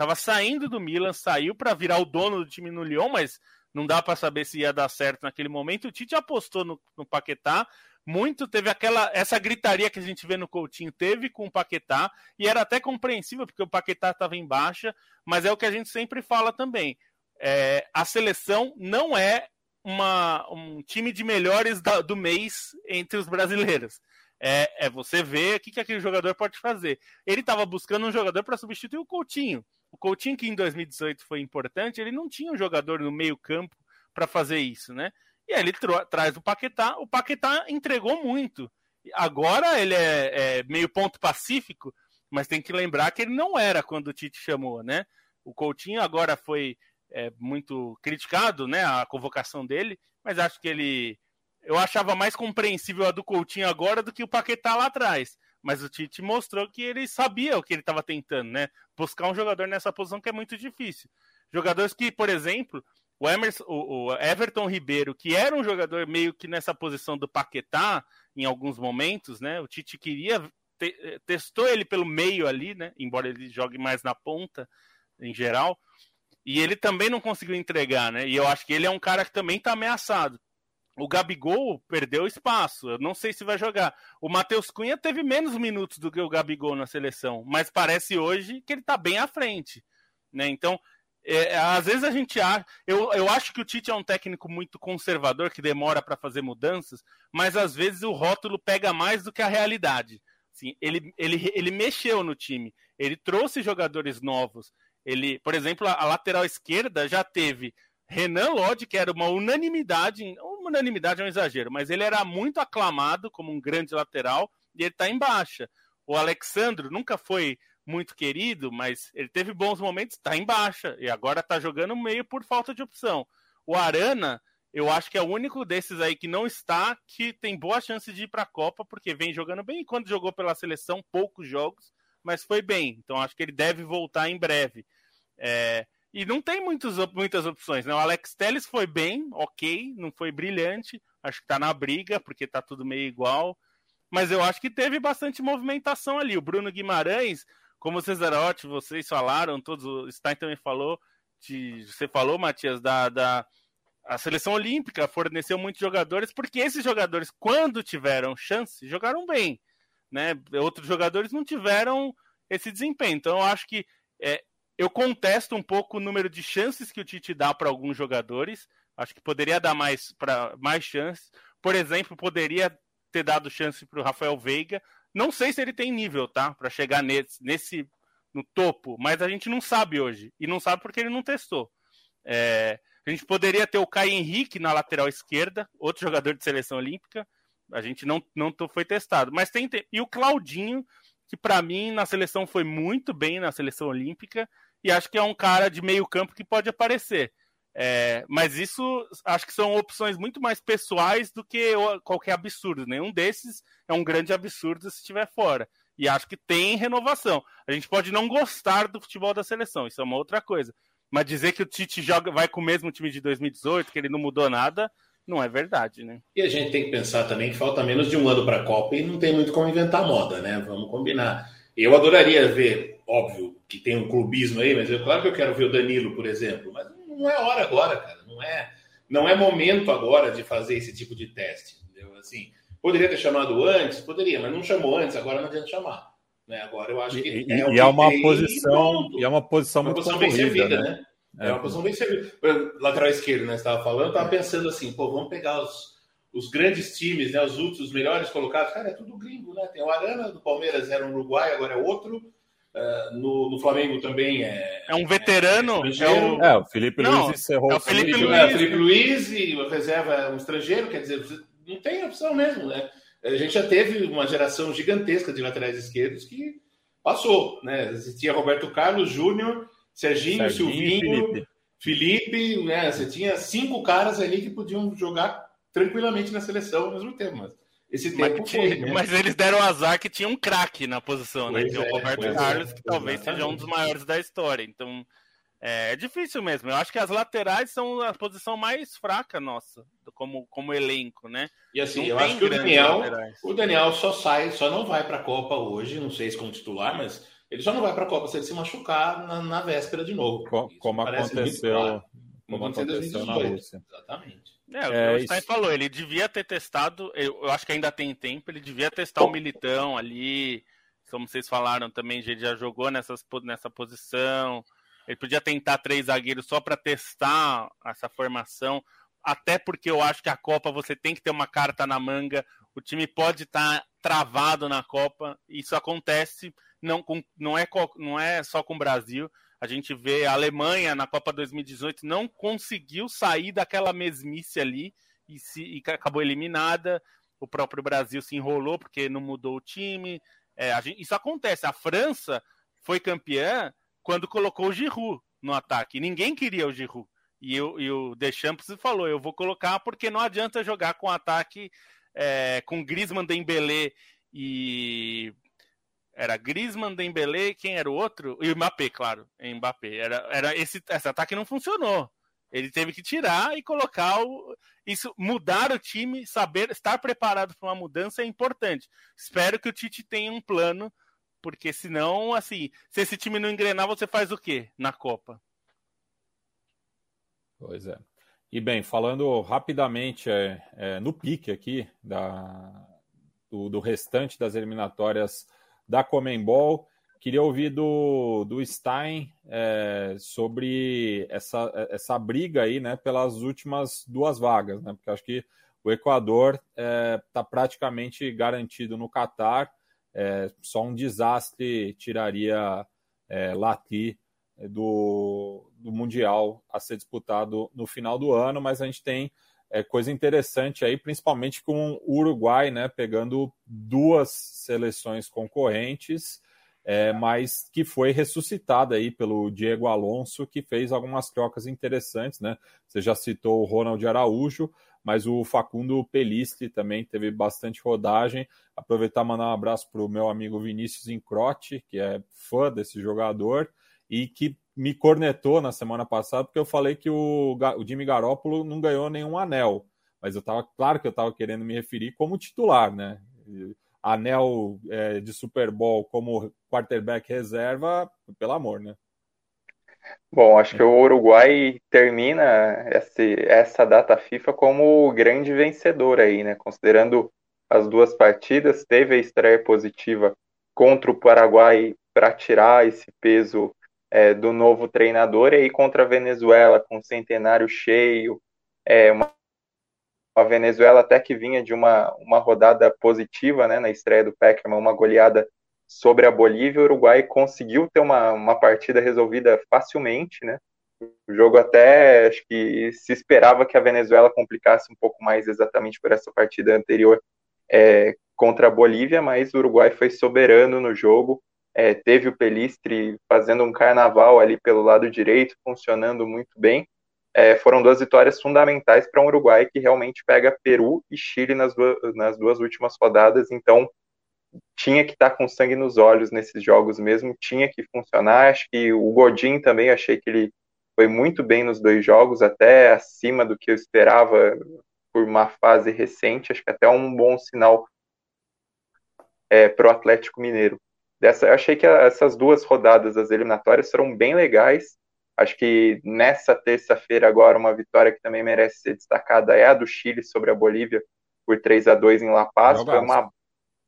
estava saindo do Milan, saiu para virar o dono do time no Lyon, mas não dá para saber se ia dar certo naquele momento. O Tite apostou no, no Paquetá, muito teve aquela essa gritaria que a gente vê no Coutinho teve com o Paquetá e era até compreensível porque o Paquetá estava em baixa, mas é o que a gente sempre fala também. É, a seleção não é uma, um time de melhores da, do mês entre os brasileiros. É, é você ver o que, que aquele jogador pode fazer. Ele estava buscando um jogador para substituir o Coutinho. O Coutinho, que em 2018 foi importante, ele não tinha um jogador no meio-campo para fazer isso, né? E aí ele traz o Paquetá. O Paquetá entregou muito. Agora ele é, é, meio ponto pacífico, mas tem que lembrar que ele não era quando o Tite chamou, né? O Coutinho agora foi é, muito criticado, né? A convocação dele, mas acho que ele. Eu achava mais compreensível a do Coutinho agora do que o Paquetá lá atrás. Mas o Tite mostrou que ele sabia o que ele estava tentando, né? Buscar um jogador nessa posição que é muito difícil. Jogadores que, por exemplo, o, Emerson, o, Everton Ribeiro, que era um jogador meio que nessa posição do Paquetá em alguns momentos, né? O Tite queria te, testou ele pelo meio ali, né? Embora ele jogue mais na ponta em geral, e ele também não conseguiu entregar, né? E eu acho que ele é um cara que também está ameaçado. O Gabigol perdeu espaço, eu não sei se vai jogar. O Matheus Cunha teve menos minutos do que o Gabigol na seleção, mas parece hoje que ele está bem à frente, né? Então é, às vezes a gente acha. Eu, eu acho que o Tite é um técnico muito conservador, que demora para fazer mudanças, mas às vezes o rótulo pega mais do que a realidade. Assim, ele, ele, ele mexeu no time, ele trouxe jogadores novos. Ele, por exemplo, a, a lateral esquerda já teve Renan Lodge, que era uma unanimidade, unanimidade é um exagero, mas ele era muito aclamado como um grande lateral e ele está em baixa. O Alexandro nunca foi muito querido, mas ele teve bons momentos, está em baixa e agora está jogando meio por falta de opção. O Arana, eu acho que é o único desses aí que não está, que tem boa chance de ir para a Copa, porque vem jogando bem. Quando jogou pela seleção, poucos jogos, mas foi bem. Então acho que ele deve voltar em breve. É... E não tem muitos, muitas opções, né? O Alex Telles foi bem, ok, não foi brilhante, acho que está na briga, porque está tudo meio igual. Mas eu acho que teve bastante movimentação ali. O Bruno Guimarães, como o Cesarotti, vocês falaram, todos, o Stein também falou, de, você falou, Matias, da, da a seleção olímpica forneceu muitos jogadores, porque esses jogadores, quando tiveram chance, jogaram bem. Né? Outros jogadores não tiveram esse desempenho. Então, eu acho que é, eu contesto um pouco o número de chances que o Tite dá para alguns jogadores. Acho que poderia dar mais, para mais chances. Por exemplo, poderia ter dado chance para o Rafael Veiga. Não sei se ele tem nível, tá? Para chegar nesse, nesse no topo, mas a gente não sabe hoje. E não sabe porque ele não testou. É, a gente poderia ter o Caio Henrique na lateral esquerda, outro jogador de seleção olímpica. A gente não, não foi testado. Mas tem. E o Claudinho, que para mim na seleção foi muito bem na seleção olímpica. E acho que é um cara de meio campo que pode aparecer. É, mas isso acho que são opções muito mais pessoais do que qualquer absurdo. Nenhum desses é um grande absurdo se estiver fora. E acho que tem renovação. A gente pode não gostar do futebol da seleção, isso é uma outra coisa. Mas dizer que o Tite joga, vai com o mesmo time de 2018, que ele não mudou nada, não é verdade, né? E a gente tem que pensar também que falta menos de um ano para a Copa e não tem muito como inventar moda, né? Vamos combinar. Eu adoraria ver, óbvio que tem um clubismo aí, mas eu, claro que eu quero ver o Danilo, por exemplo, mas não é hora agora, cara. Não é, não é momento agora de fazer esse tipo de teste. Entendeu? Assim, poderia ter chamado antes, poderia, mas não chamou antes, agora não adianta chamar. Né? Agora eu acho que. E é, e é uma posição. E é uma posição uma muito posição bem servida, né? né? É, é uma posição bem servida. Lateral esquerdo, né? Você estava falando, estava pensando assim, pô, vamos pegar os, os grandes times, né? Os últimos, os melhores colocados. Cara, é tudo gringo, né? Tem o Arana do Palmeiras, era um Uruguai, agora é outro. Uh, no, no, Flamengo também é. É um veterano. É, é, o... é o Felipe não, Luiz encerrou é o Felipe, Felipe Luiz. É, Felipe Luiz e o reserva é um estrangeiro, quer dizer, não tem opção mesmo, né? A gente já teve uma geração gigantesca de laterais esquerdos que passou, né? Existia Roberto Carlos, Júnior, Serginho, Serginho Silvinho, Felipe, né, você tinha cinco caras ali que podiam jogar tranquilamente na seleção ao mesmo tempo, mas esse tempo mas, foi, né? mas eles deram azar que tinha um craque na posição, né? Pois Que é o é, Roberto é, Carlos, que talvez exatamente. seja um dos maiores da história. Então, é, é difícil mesmo. Eu acho que as laterais são a posição mais fraca nossa, como, como elenco, né? E assim, Não eu acho que o Daniel, laterais. o Daniel só sai, só não vai para a Copa hoje, não sei se como titular, mas ele só não vai para a Copa se ele se machucar na, na véspera de novo. Co- Isso como aconteceu, claro. como aconteceu em aconteceu na 2018. Rússia. Exatamente. É, o É, isso- falou, ele devia ter testado, eu, eu acho que ainda tem tempo, ele devia testar o Militão ali, como vocês falaram também, ele já jogou nessas, nessa posição, ele podia tentar três zagueiros só para testar essa formação, até porque eu acho que a Copa você tem que ter uma carta na manga, o time pode estar travado na Copa, isso acontece, não, com, não, é, não é só com o Brasil, a gente vê a Alemanha na Copa 2018 não conseguiu sair daquela mesmice ali e, se, e acabou eliminada. O próprio Brasil se enrolou porque não mudou o time. É, gente- isso acontece. A França foi campeã quando colocou o Giroud no ataque. Ninguém queria o Giroud. E, o- e o Deschamps falou: eu vou colocar porque não adianta jogar com ataque é, com Griezmann, Dembélé e era Griezmann, Dembélé, quem era o outro? E o Mbappé, claro, Mbappé. Era, era esse, esse ataque não funcionou. Ele teve que tirar e colocar o isso mudar o time, saber estar preparado para uma mudança é importante. Espero que o Tite tenha um plano, porque senão, assim, se esse time não engrenar, você faz o quê na Copa? Pois é. E bem, falando rapidamente é, é, no pique aqui da, do, do restante das eliminatórias da Comembol, queria ouvir do, do Stein é, sobre essa, essa briga aí, né, pelas últimas duas vagas, né, porque acho que o Equador está praticamente garantido no Catar, é, só um desastre tiraria é, Lati do, do Mundial a ser disputado no final do ano, mas a gente tem é, coisa interessante aí, principalmente com o Uruguai, né, pegando duas seleções concorrentes, é, mas que foi ressuscitada aí pelo Diego Alonso, que fez algumas trocas interessantes, né? Você já citou o Ronald Araújo, mas o Facundo Pelistri também teve bastante rodagem. Aproveitar e mandar um abraço para o meu amigo Vinícius Incrote, que é fã desse jogador e que me cornetou na semana passada porque eu falei que o, o Jimmy Garoppolo não ganhou nenhum anel, mas eu tava claro que eu estava querendo me referir como titular, né? Anel é, de Super Bowl como quarterback reserva, pelo amor, né? Bom, acho que o Uruguai termina esse, essa data FIFA como o grande vencedor aí, né? Considerando as duas partidas, teve a estreia positiva contra o Paraguai para tirar esse peso é, do novo treinador, e aí contra a Venezuela, com o centenário cheio, é, uma, uma Venezuela até que vinha de uma, uma rodada positiva né, na estreia do Peckerman, uma goleada sobre a Bolívia, o Uruguai conseguiu ter uma, uma partida resolvida facilmente, né? O jogo até acho que se esperava que a Venezuela complicasse um pouco mais exatamente por essa partida anterior é, contra a Bolívia, mas o Uruguai foi soberano no jogo. É, teve o Pelistri fazendo um carnaval ali pelo lado direito, funcionando muito bem. É, foram duas vitórias fundamentais para um Uruguai que realmente pega Peru e Chile nas duas, nas duas últimas rodadas, então tinha que estar tá com sangue nos olhos nesses jogos mesmo, tinha que funcionar. Acho que o Godin também achei que ele foi muito bem nos dois jogos, até acima do que eu esperava por uma fase recente. Acho que até um bom sinal é, para o Atlético Mineiro. Dessa, eu achei que essas duas rodadas das eliminatórias foram bem legais. Acho que nessa terça-feira agora uma vitória que também merece ser destacada é a do Chile sobre a Bolívia por 3 a 2 em La Paz. Foi uma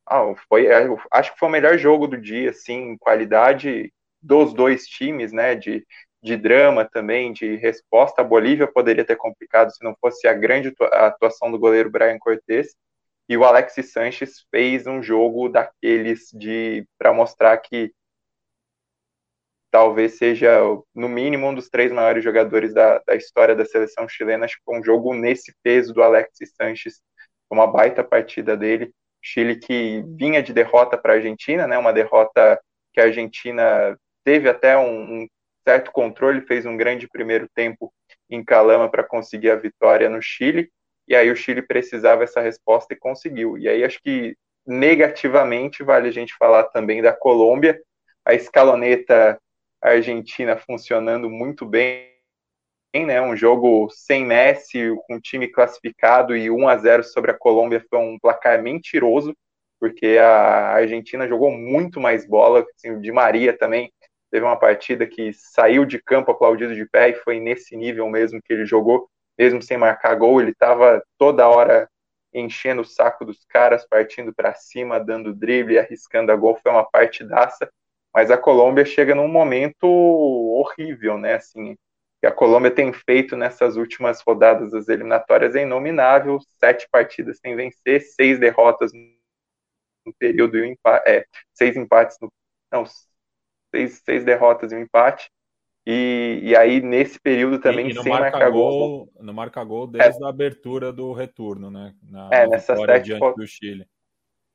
ah, foi, acho que foi o melhor jogo do dia, assim, em qualidade dos dois times, né, de, de drama também, de resposta. A Bolívia poderia ter complicado se não fosse a grande atuação do goleiro Brian Cortes. E o Alexis Sanches fez um jogo daqueles de para mostrar que talvez seja, no mínimo, um dos três maiores jogadores da, da história da seleção chilena. Acho que foi um jogo nesse peso do Alexis Sanches, uma baita partida dele. Chile que vinha de derrota para a Argentina, né? Uma derrota que a Argentina teve até um, um, certo controle, fez um grande primeiro tempo em Calama para conseguir a vitória no Chile, e aí o Chile precisava essa resposta e conseguiu. E aí acho que negativamente vale a gente falar também da Colômbia, a escaloneta argentina funcionando muito bem, né? Um jogo sem Messi, com um time classificado e 1 a 0 sobre a Colômbia foi um placar mentiroso, porque a Argentina jogou muito mais bola, assim, o Di Maria também teve uma partida que saiu de campo aplaudido de pé e foi nesse nível mesmo que ele jogou, mesmo sem marcar gol, ele estava toda hora enchendo o saco dos caras, partindo para cima, dando drible, arriscando a gol, foi uma partidaça, mas a Colômbia chega num momento horrível, né, assim, que a Colômbia tem feito nessas últimas rodadas das eliminatórias é inominável, sete partidas sem vencer, seis derrotas no período e um empate, é, seis empates no, não, seis, seis derrotas e um empate. E, e aí, nesse período também, e, sem marcar gol. Não marca gol desde é. a abertura do retorno, né? Na, é, nessas sete diante do Chile.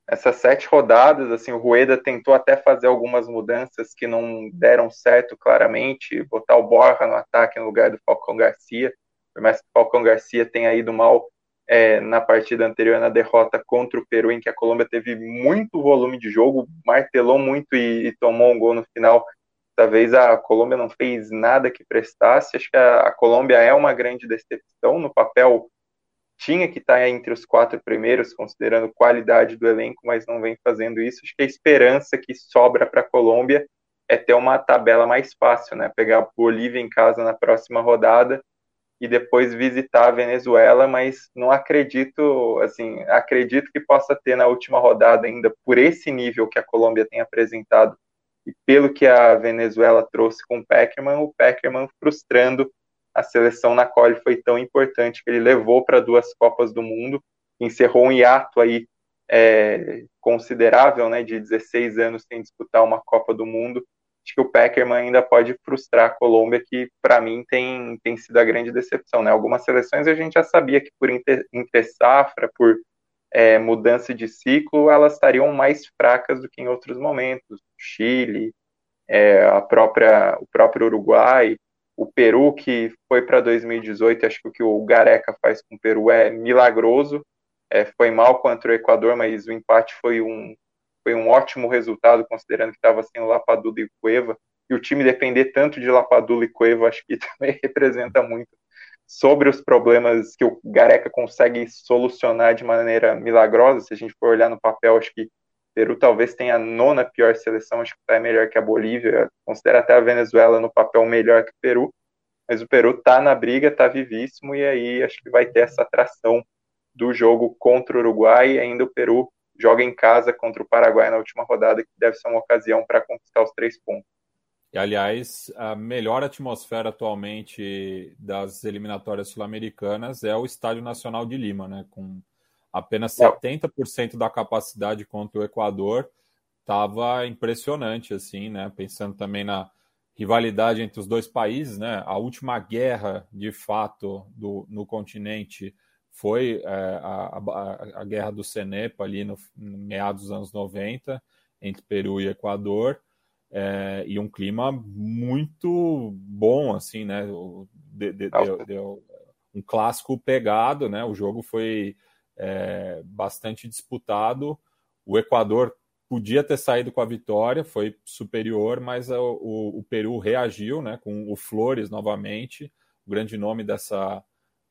Essas sete rodadas, assim, o Rueda tentou até fazer algumas mudanças que não deram certo claramente, botar o Borja no ataque no lugar do Falcão Garcia, por mais que o Falcão Garcia tenha ido mal é, na partida anterior, na derrota contra o Peru, em que a Colômbia teve muito volume de jogo, martelou muito e, e tomou um gol no final. Dessa vez a Colômbia não fez nada que prestasse. Acho que a, a Colômbia é uma grande decepção. No papel, tinha que estar entre os quatro primeiros, considerando qualidade do elenco, mas não vem fazendo isso. Acho que a esperança que sobra para a Colômbia é ter uma tabela mais fácil, né? Pegar a Bolívia em casa na próxima rodada e depois visitar a Venezuela, mas não acredito, assim, acredito que possa ter na última rodada ainda por esse nível que a Colômbia tem apresentado e pelo que a Venezuela trouxe com o Peckerman, o Peckerman frustrando a seleção na qual ele foi tão importante que ele levou para duas Copas do Mundo, encerrou um hiato aí é, considerável, né, de 16 anos sem disputar uma Copa do Mundo acho que o Peckerman ainda pode frustrar a Colômbia, que para mim tem, tem sido a grande decepção. Né? Algumas seleções a gente já sabia que por inter safra, por é, mudança de ciclo, elas estariam mais fracas do que em outros momentos. Chile, é, a própria, o próprio Uruguai, o Peru, que foi para 2018, acho que o que o Gareca faz com o Peru é milagroso. É, foi mal contra o Equador, mas o empate foi um, foi um ótimo resultado, considerando que estava sem o Lapadula e Cueva. E o time depender tanto de Lapadula e Cueva, acho que também representa muito sobre os problemas que o Gareca consegue solucionar de maneira milagrosa. Se a gente for olhar no papel, acho que Peru talvez tenha a nona pior seleção, acho que está melhor que a Bolívia, considera até a Venezuela no papel melhor que o Peru, mas o Peru está na briga, está vivíssimo, e aí acho que vai ter essa atração do jogo contra o Uruguai, e ainda o Peru joga em casa contra o Paraguai na última rodada, que deve ser uma ocasião para conquistar os três pontos. E, aliás, a melhor atmosfera atualmente das eliminatórias sul-americanas é o Estádio Nacional de Lima, né? Com apenas 70% da capacidade contra o Equador. Estava impressionante, assim, né? Pensando também na rivalidade entre os dois países, né? A última guerra, de fato, do, no continente foi é, a, a, a, guerra do Cenepa ali no, no, meados dos anos 90 entre Peru e Equador é, e um clima muito bom assim né? De, de, deu, deu, um clássico pegado né? O jogo foi é, bastante disputado. O Equador podia ter saído com a vitória foi superior mas o, o, o Peru reagiu né? Com o Flores novamente o grande nome dessa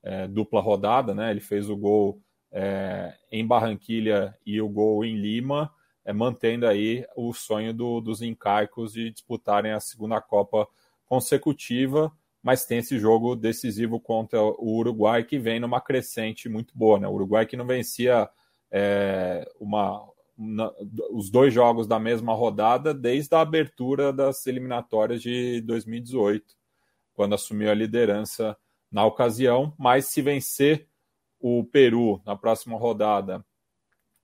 é, dupla rodada, né? Ele fez o gol é, em Barranquilha e o gol em Lima, é, mantendo aí o sonho do, dos incaicos de disputarem a segunda Copa consecutiva, mas tem esse jogo decisivo contra o Uruguai que vem numa crescente muito boa, né? O Uruguai que não vencia é, uma, uma, os dois jogos da mesma rodada desde a abertura das eliminatórias de 2018, quando assumiu a liderança na ocasião, mas se vencer o Peru na próxima rodada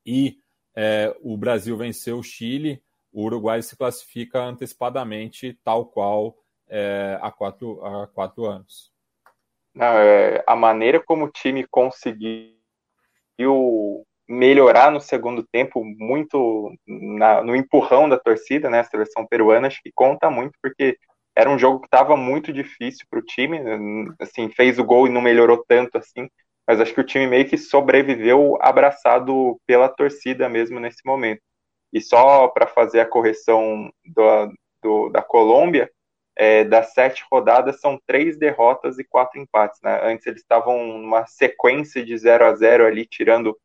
e é, o Brasil vencer o Chile, o Uruguai se classifica antecipadamente, tal qual é, há, quatro, há quatro anos. Não, é, a maneira como o time conseguiu melhorar no segundo tempo, muito na, no empurrão da torcida, né? A seleção peruana, acho que conta muito, porque era um jogo que estava muito difícil para o time, assim, fez o gol e não melhorou tanto assim, mas acho que o time meio que sobreviveu abraçado pela torcida mesmo nesse momento. E só para fazer a correção do, do, da Colômbia, é, das sete rodadas são três derrotas e quatro empates. Né? Antes eles estavam numa sequência de 0 a 0 ali, tirando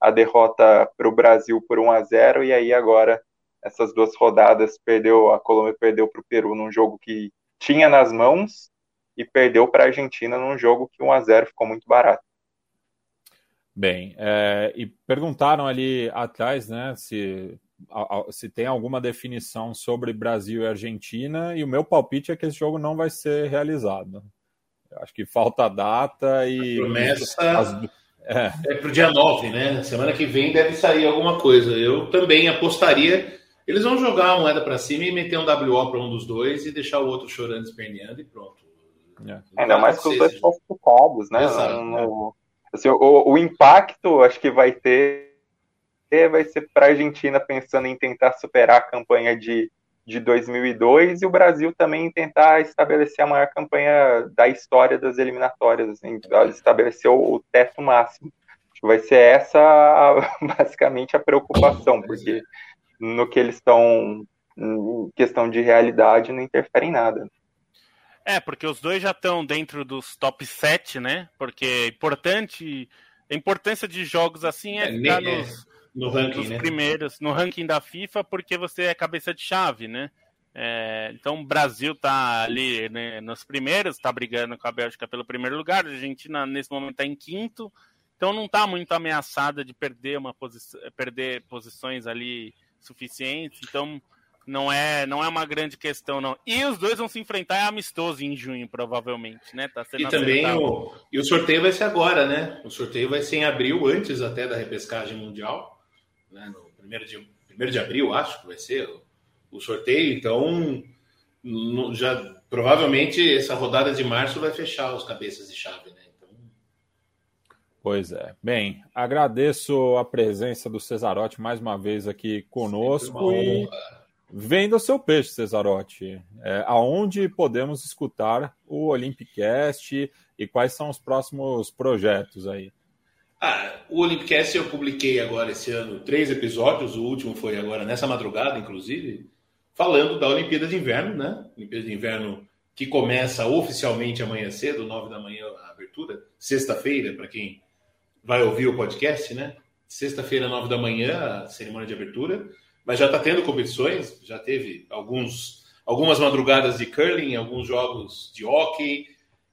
a derrota para o Brasil por 1 a 0 e aí agora essas duas rodadas perdeu a Colômbia perdeu para o Peru num jogo que tinha nas mãos e perdeu para a Argentina num jogo que 1 a 0 ficou muito barato. Bem, é, e perguntaram ali atrás, né, se se tem alguma definição sobre Brasil e Argentina, e o meu palpite é que esse jogo não vai ser realizado. Eu acho que falta data e. A promessa. As, é, é para o dia 9, né? Semana que vem deve sair alguma coisa. Eu também apostaria. Eles vão jogar a moeda para cima e meter um WO para um dos dois e deixar o outro chorando, esperneando e pronto. É. Ainda mais que os dois classificados, né? Exato, no, assim, o, o impacto acho que vai ter vai ser para a Argentina pensando em tentar superar a campanha de, de 2002 e o Brasil também tentar estabelecer a maior campanha da história das eliminatórias, assim, estabelecer o, o teto máximo. Vai ser essa basicamente a preocupação, porque no que eles estão questão de realidade não interfere em nada. É, porque os dois já estão dentro dos top 7, né? Porque é importante, a importância de jogos assim é, é ficar nos, no ranking, nos né? primeiros, no ranking da FIFA, porque você é cabeça de chave, né? É, então o Brasil tá ali né, nos primeiros, tá brigando com a Bélgica pelo primeiro lugar, a Argentina nesse momento está em quinto, então não está muito ameaçada de perder uma posi perder posições ali suficientes, então não é não é uma grande questão não. E os dois vão se enfrentar é amistoso em junho provavelmente, né? Tá e também o, e o sorteio vai ser agora, né? O sorteio vai ser em abril, antes até da repescagem mundial né, no primeiro de, primeiro de abril, acho que vai ser o, o sorteio. Então, no, já provavelmente essa rodada de março vai fechar os cabeças de chave, né? Então... Pois é. Bem, agradeço a presença do Cesarotti mais uma vez aqui conosco e venda o seu peixe, Cesarotti. É, aonde podemos escutar o Olympicast e quais são os próximos projetos aí? Ah, o Olympicast eu publiquei agora esse ano três episódios, o último foi agora nessa madrugada, inclusive, falando da Olimpíada de Inverno, né? Olimpíada de Inverno que começa oficialmente amanhã cedo, nove da manhã, a abertura, sexta-feira, para quem vai ouvir o podcast, né? Sexta-feira, nove da manhã, a cerimônia de abertura, mas já está tendo competições, já teve alguns, algumas madrugadas de curling, alguns jogos de hockey,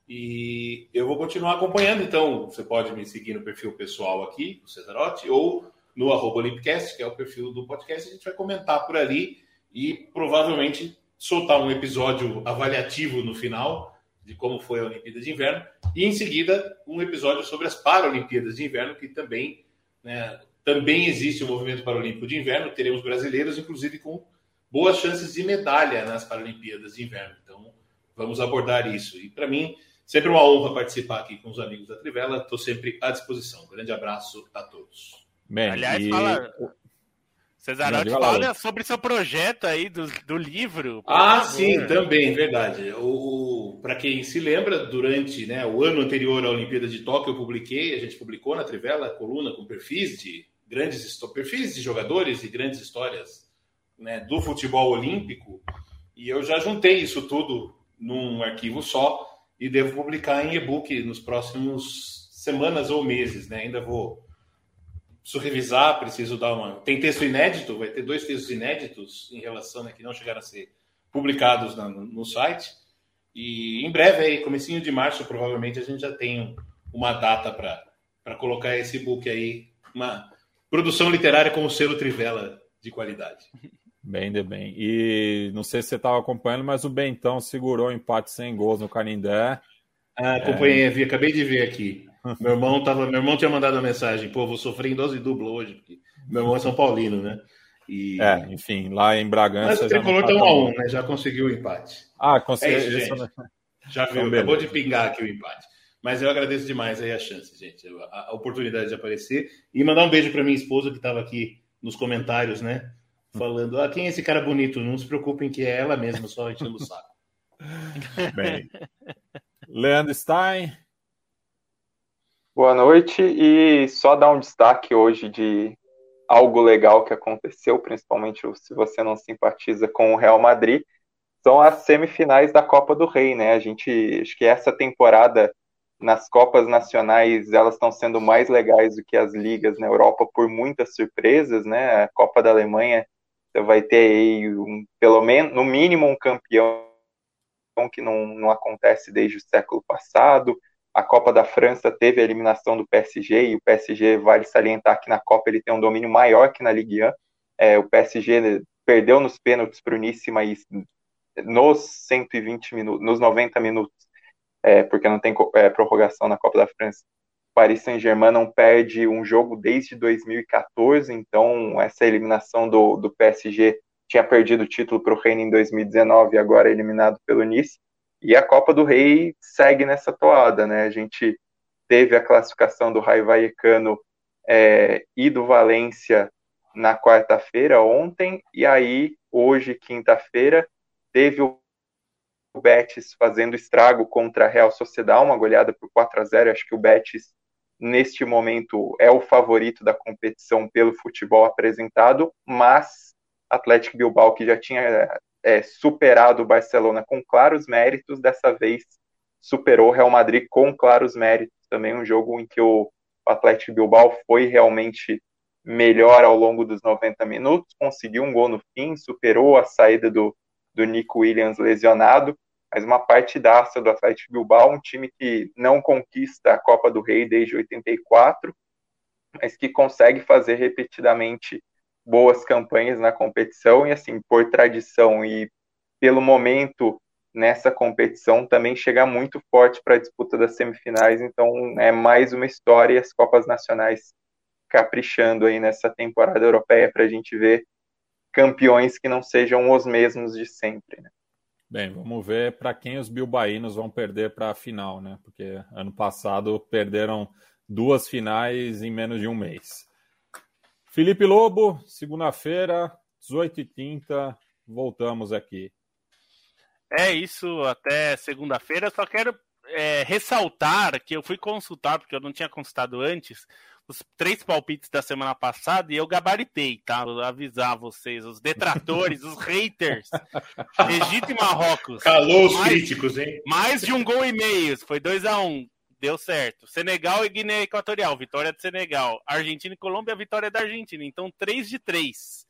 e eu vou continuar acompanhando, então. Você pode me seguir no perfil pessoal aqui, do Cesarotti, ou no arroba Olympicast, que é o perfil do podcast, a gente vai comentar por ali e provavelmente soltar um episódio avaliativo no final de como foi a Olimpíada de Inverno, e em seguida um episódio sobre as Paralimpíadas de Inverno, que também, né, também existe o movimento paralímpico de inverno, teremos brasileiros, inclusive com boas chances de medalha nas Paralimpíadas de Inverno. Então, vamos abordar isso. E para mim, Sempre uma honra participar aqui com os amigos da Trivela. Estou sempre à disposição. Um grande abraço a todos. Bem, Aliás, e... fala. Cesarotti, fala sobre seu projeto aí do, do livro. Ah, favor. sim, também, verdade. O, Para quem se lembra, durante né, o ano anterior à Olimpíada de Tóquio, eu publiquei, a gente publicou na Trivela, coluna com perfis de grandes perfis de jogadores e grandes histórias né, do futebol olímpico. E eu já juntei isso tudo num arquivo só e devo publicar em e-book nos próximos semanas ou meses, né? Ainda vou preciso revisar, preciso dar uma. Tem texto inédito, vai ter dois textos inéditos em relação né, que não chegaram a ser publicados na, no site. E em breve, aí, comecinho de março, provavelmente a gente já tem uma data para colocar esse book aí, uma produção literária com o selo Trivela de qualidade. Bem, de bem. E não sei se você estava acompanhando, mas o Bentão segurou o empate sem gols no Canindé. Ah, acompanhei, é... acabei de ver aqui. Meu irmão, tava, meu irmão tinha mandado uma mensagem, pô, vou sofrer em dose dupla hoje, porque meu irmão é São Paulino, né? E... É, enfim, lá em Bragança. Mas o tricolor tá 1 a 1 né? Já conseguiu o empate. Ah, conseguiu. É isso, Já viu, então, acabou de pingar aqui o empate. Mas eu agradeço demais aí a chance, gente, a, a oportunidade de aparecer. E mandar um beijo para minha esposa que estava aqui nos comentários, né? falando: ah, quem é esse cara bonito? Não se preocupem que é ela mesma, só enchendo o saco. Bem, Leandro Stein. Boa noite e só dar um destaque hoje de algo legal que aconteceu, principalmente se você não simpatiza com o Real Madrid, são as semifinais da Copa do Rei, né? A gente acho que essa temporada nas Copas Nacionais elas estão sendo mais legais do que as ligas na Europa por muitas surpresas, né? A Copa da Alemanha você vai ter aí um, pelo menos no mínimo um campeão que não, não acontece desde o século passado. A Copa da França teve a eliminação do PSG e o PSG vale salientar que na Copa ele tem um domínio maior que na Ligue 1. É, o PSG perdeu nos pênaltis para o Nice, mas nos 120 minutos, nos 90 minutos, é, porque não tem é, prorrogação na Copa da França. Paris Saint-Germain não perde um jogo desde 2014, então essa eliminação do, do PSG tinha perdido o título para o Reino em 2019 e agora é eliminado pelo Nice. E a Copa do Rei segue nessa toada, né? A gente teve a classificação do Raio Vallecano é, e do Valência na quarta-feira, ontem, e aí, hoje, quinta-feira, teve o Betis fazendo estrago contra a Real Sociedade, uma goleada por 4 a 0 Acho que o Betis, neste momento, é o favorito da competição pelo futebol apresentado, mas Atlético Bilbao, que já tinha é, superado o Barcelona com claros méritos, dessa vez superou o Real Madrid com claros méritos. Também um jogo em que o Atlético Bilbao foi realmente melhor ao longo dos 90 minutos, conseguiu um gol no fim, superou a saída do, do Nico Williams lesionado, mas uma partidaça do Atlético Bilbao, um time que não conquista a Copa do Rei desde 84, mas que consegue fazer repetidamente boas campanhas na competição e assim, por tradição e pelo momento nessa competição também chega muito forte para a disputa das semifinais, então é mais uma história e as Copas Nacionais caprichando aí nessa temporada europeia para a gente ver campeões que não sejam os mesmos de sempre. Né? Bem, vamos ver para quem os bilbaínos vão perder para a final, né? Porque ano passado perderam duas finais em menos de um mês. Felipe Lobo, segunda-feira, 18h30, voltamos aqui. É isso, até segunda-feira. Só quero é, ressaltar que eu fui consultar, porque eu não tinha consultado antes, os três palpites da semana passada e eu gabaritei, tá? Vou avisar vocês, os detratores, os haters. Egito e Marrocos. Calou os mais, críticos, hein? Mais de um gol e meio, foi 2 a 1 um deu certo. Senegal e Guiné Equatorial, vitória do Senegal. Argentina e Colômbia, vitória da Argentina. Então, 3 de 3.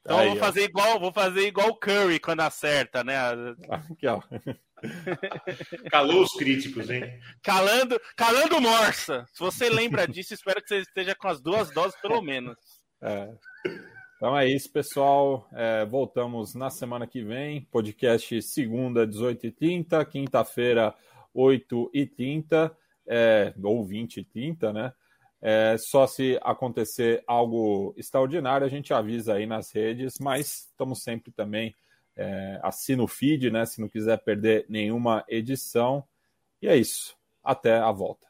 Então, Aí, vou fazer igual, vou fazer igual o Curry quando acerta, né? Aqui, ó. Calou os críticos, hein? Calando, calando morsa. Se você lembra disso, espero que você esteja com as duas doses, pelo menos. É. Então é isso, pessoal. É, voltamos na semana que vem. Podcast segunda, 18h30, quinta-feira, 8h30 é, ou 20 e 30, né? É, só se acontecer algo extraordinário, a gente avisa aí nas redes, mas estamos sempre também. É, assina o feed, né? Se não quiser perder nenhuma edição. E é isso. Até a volta.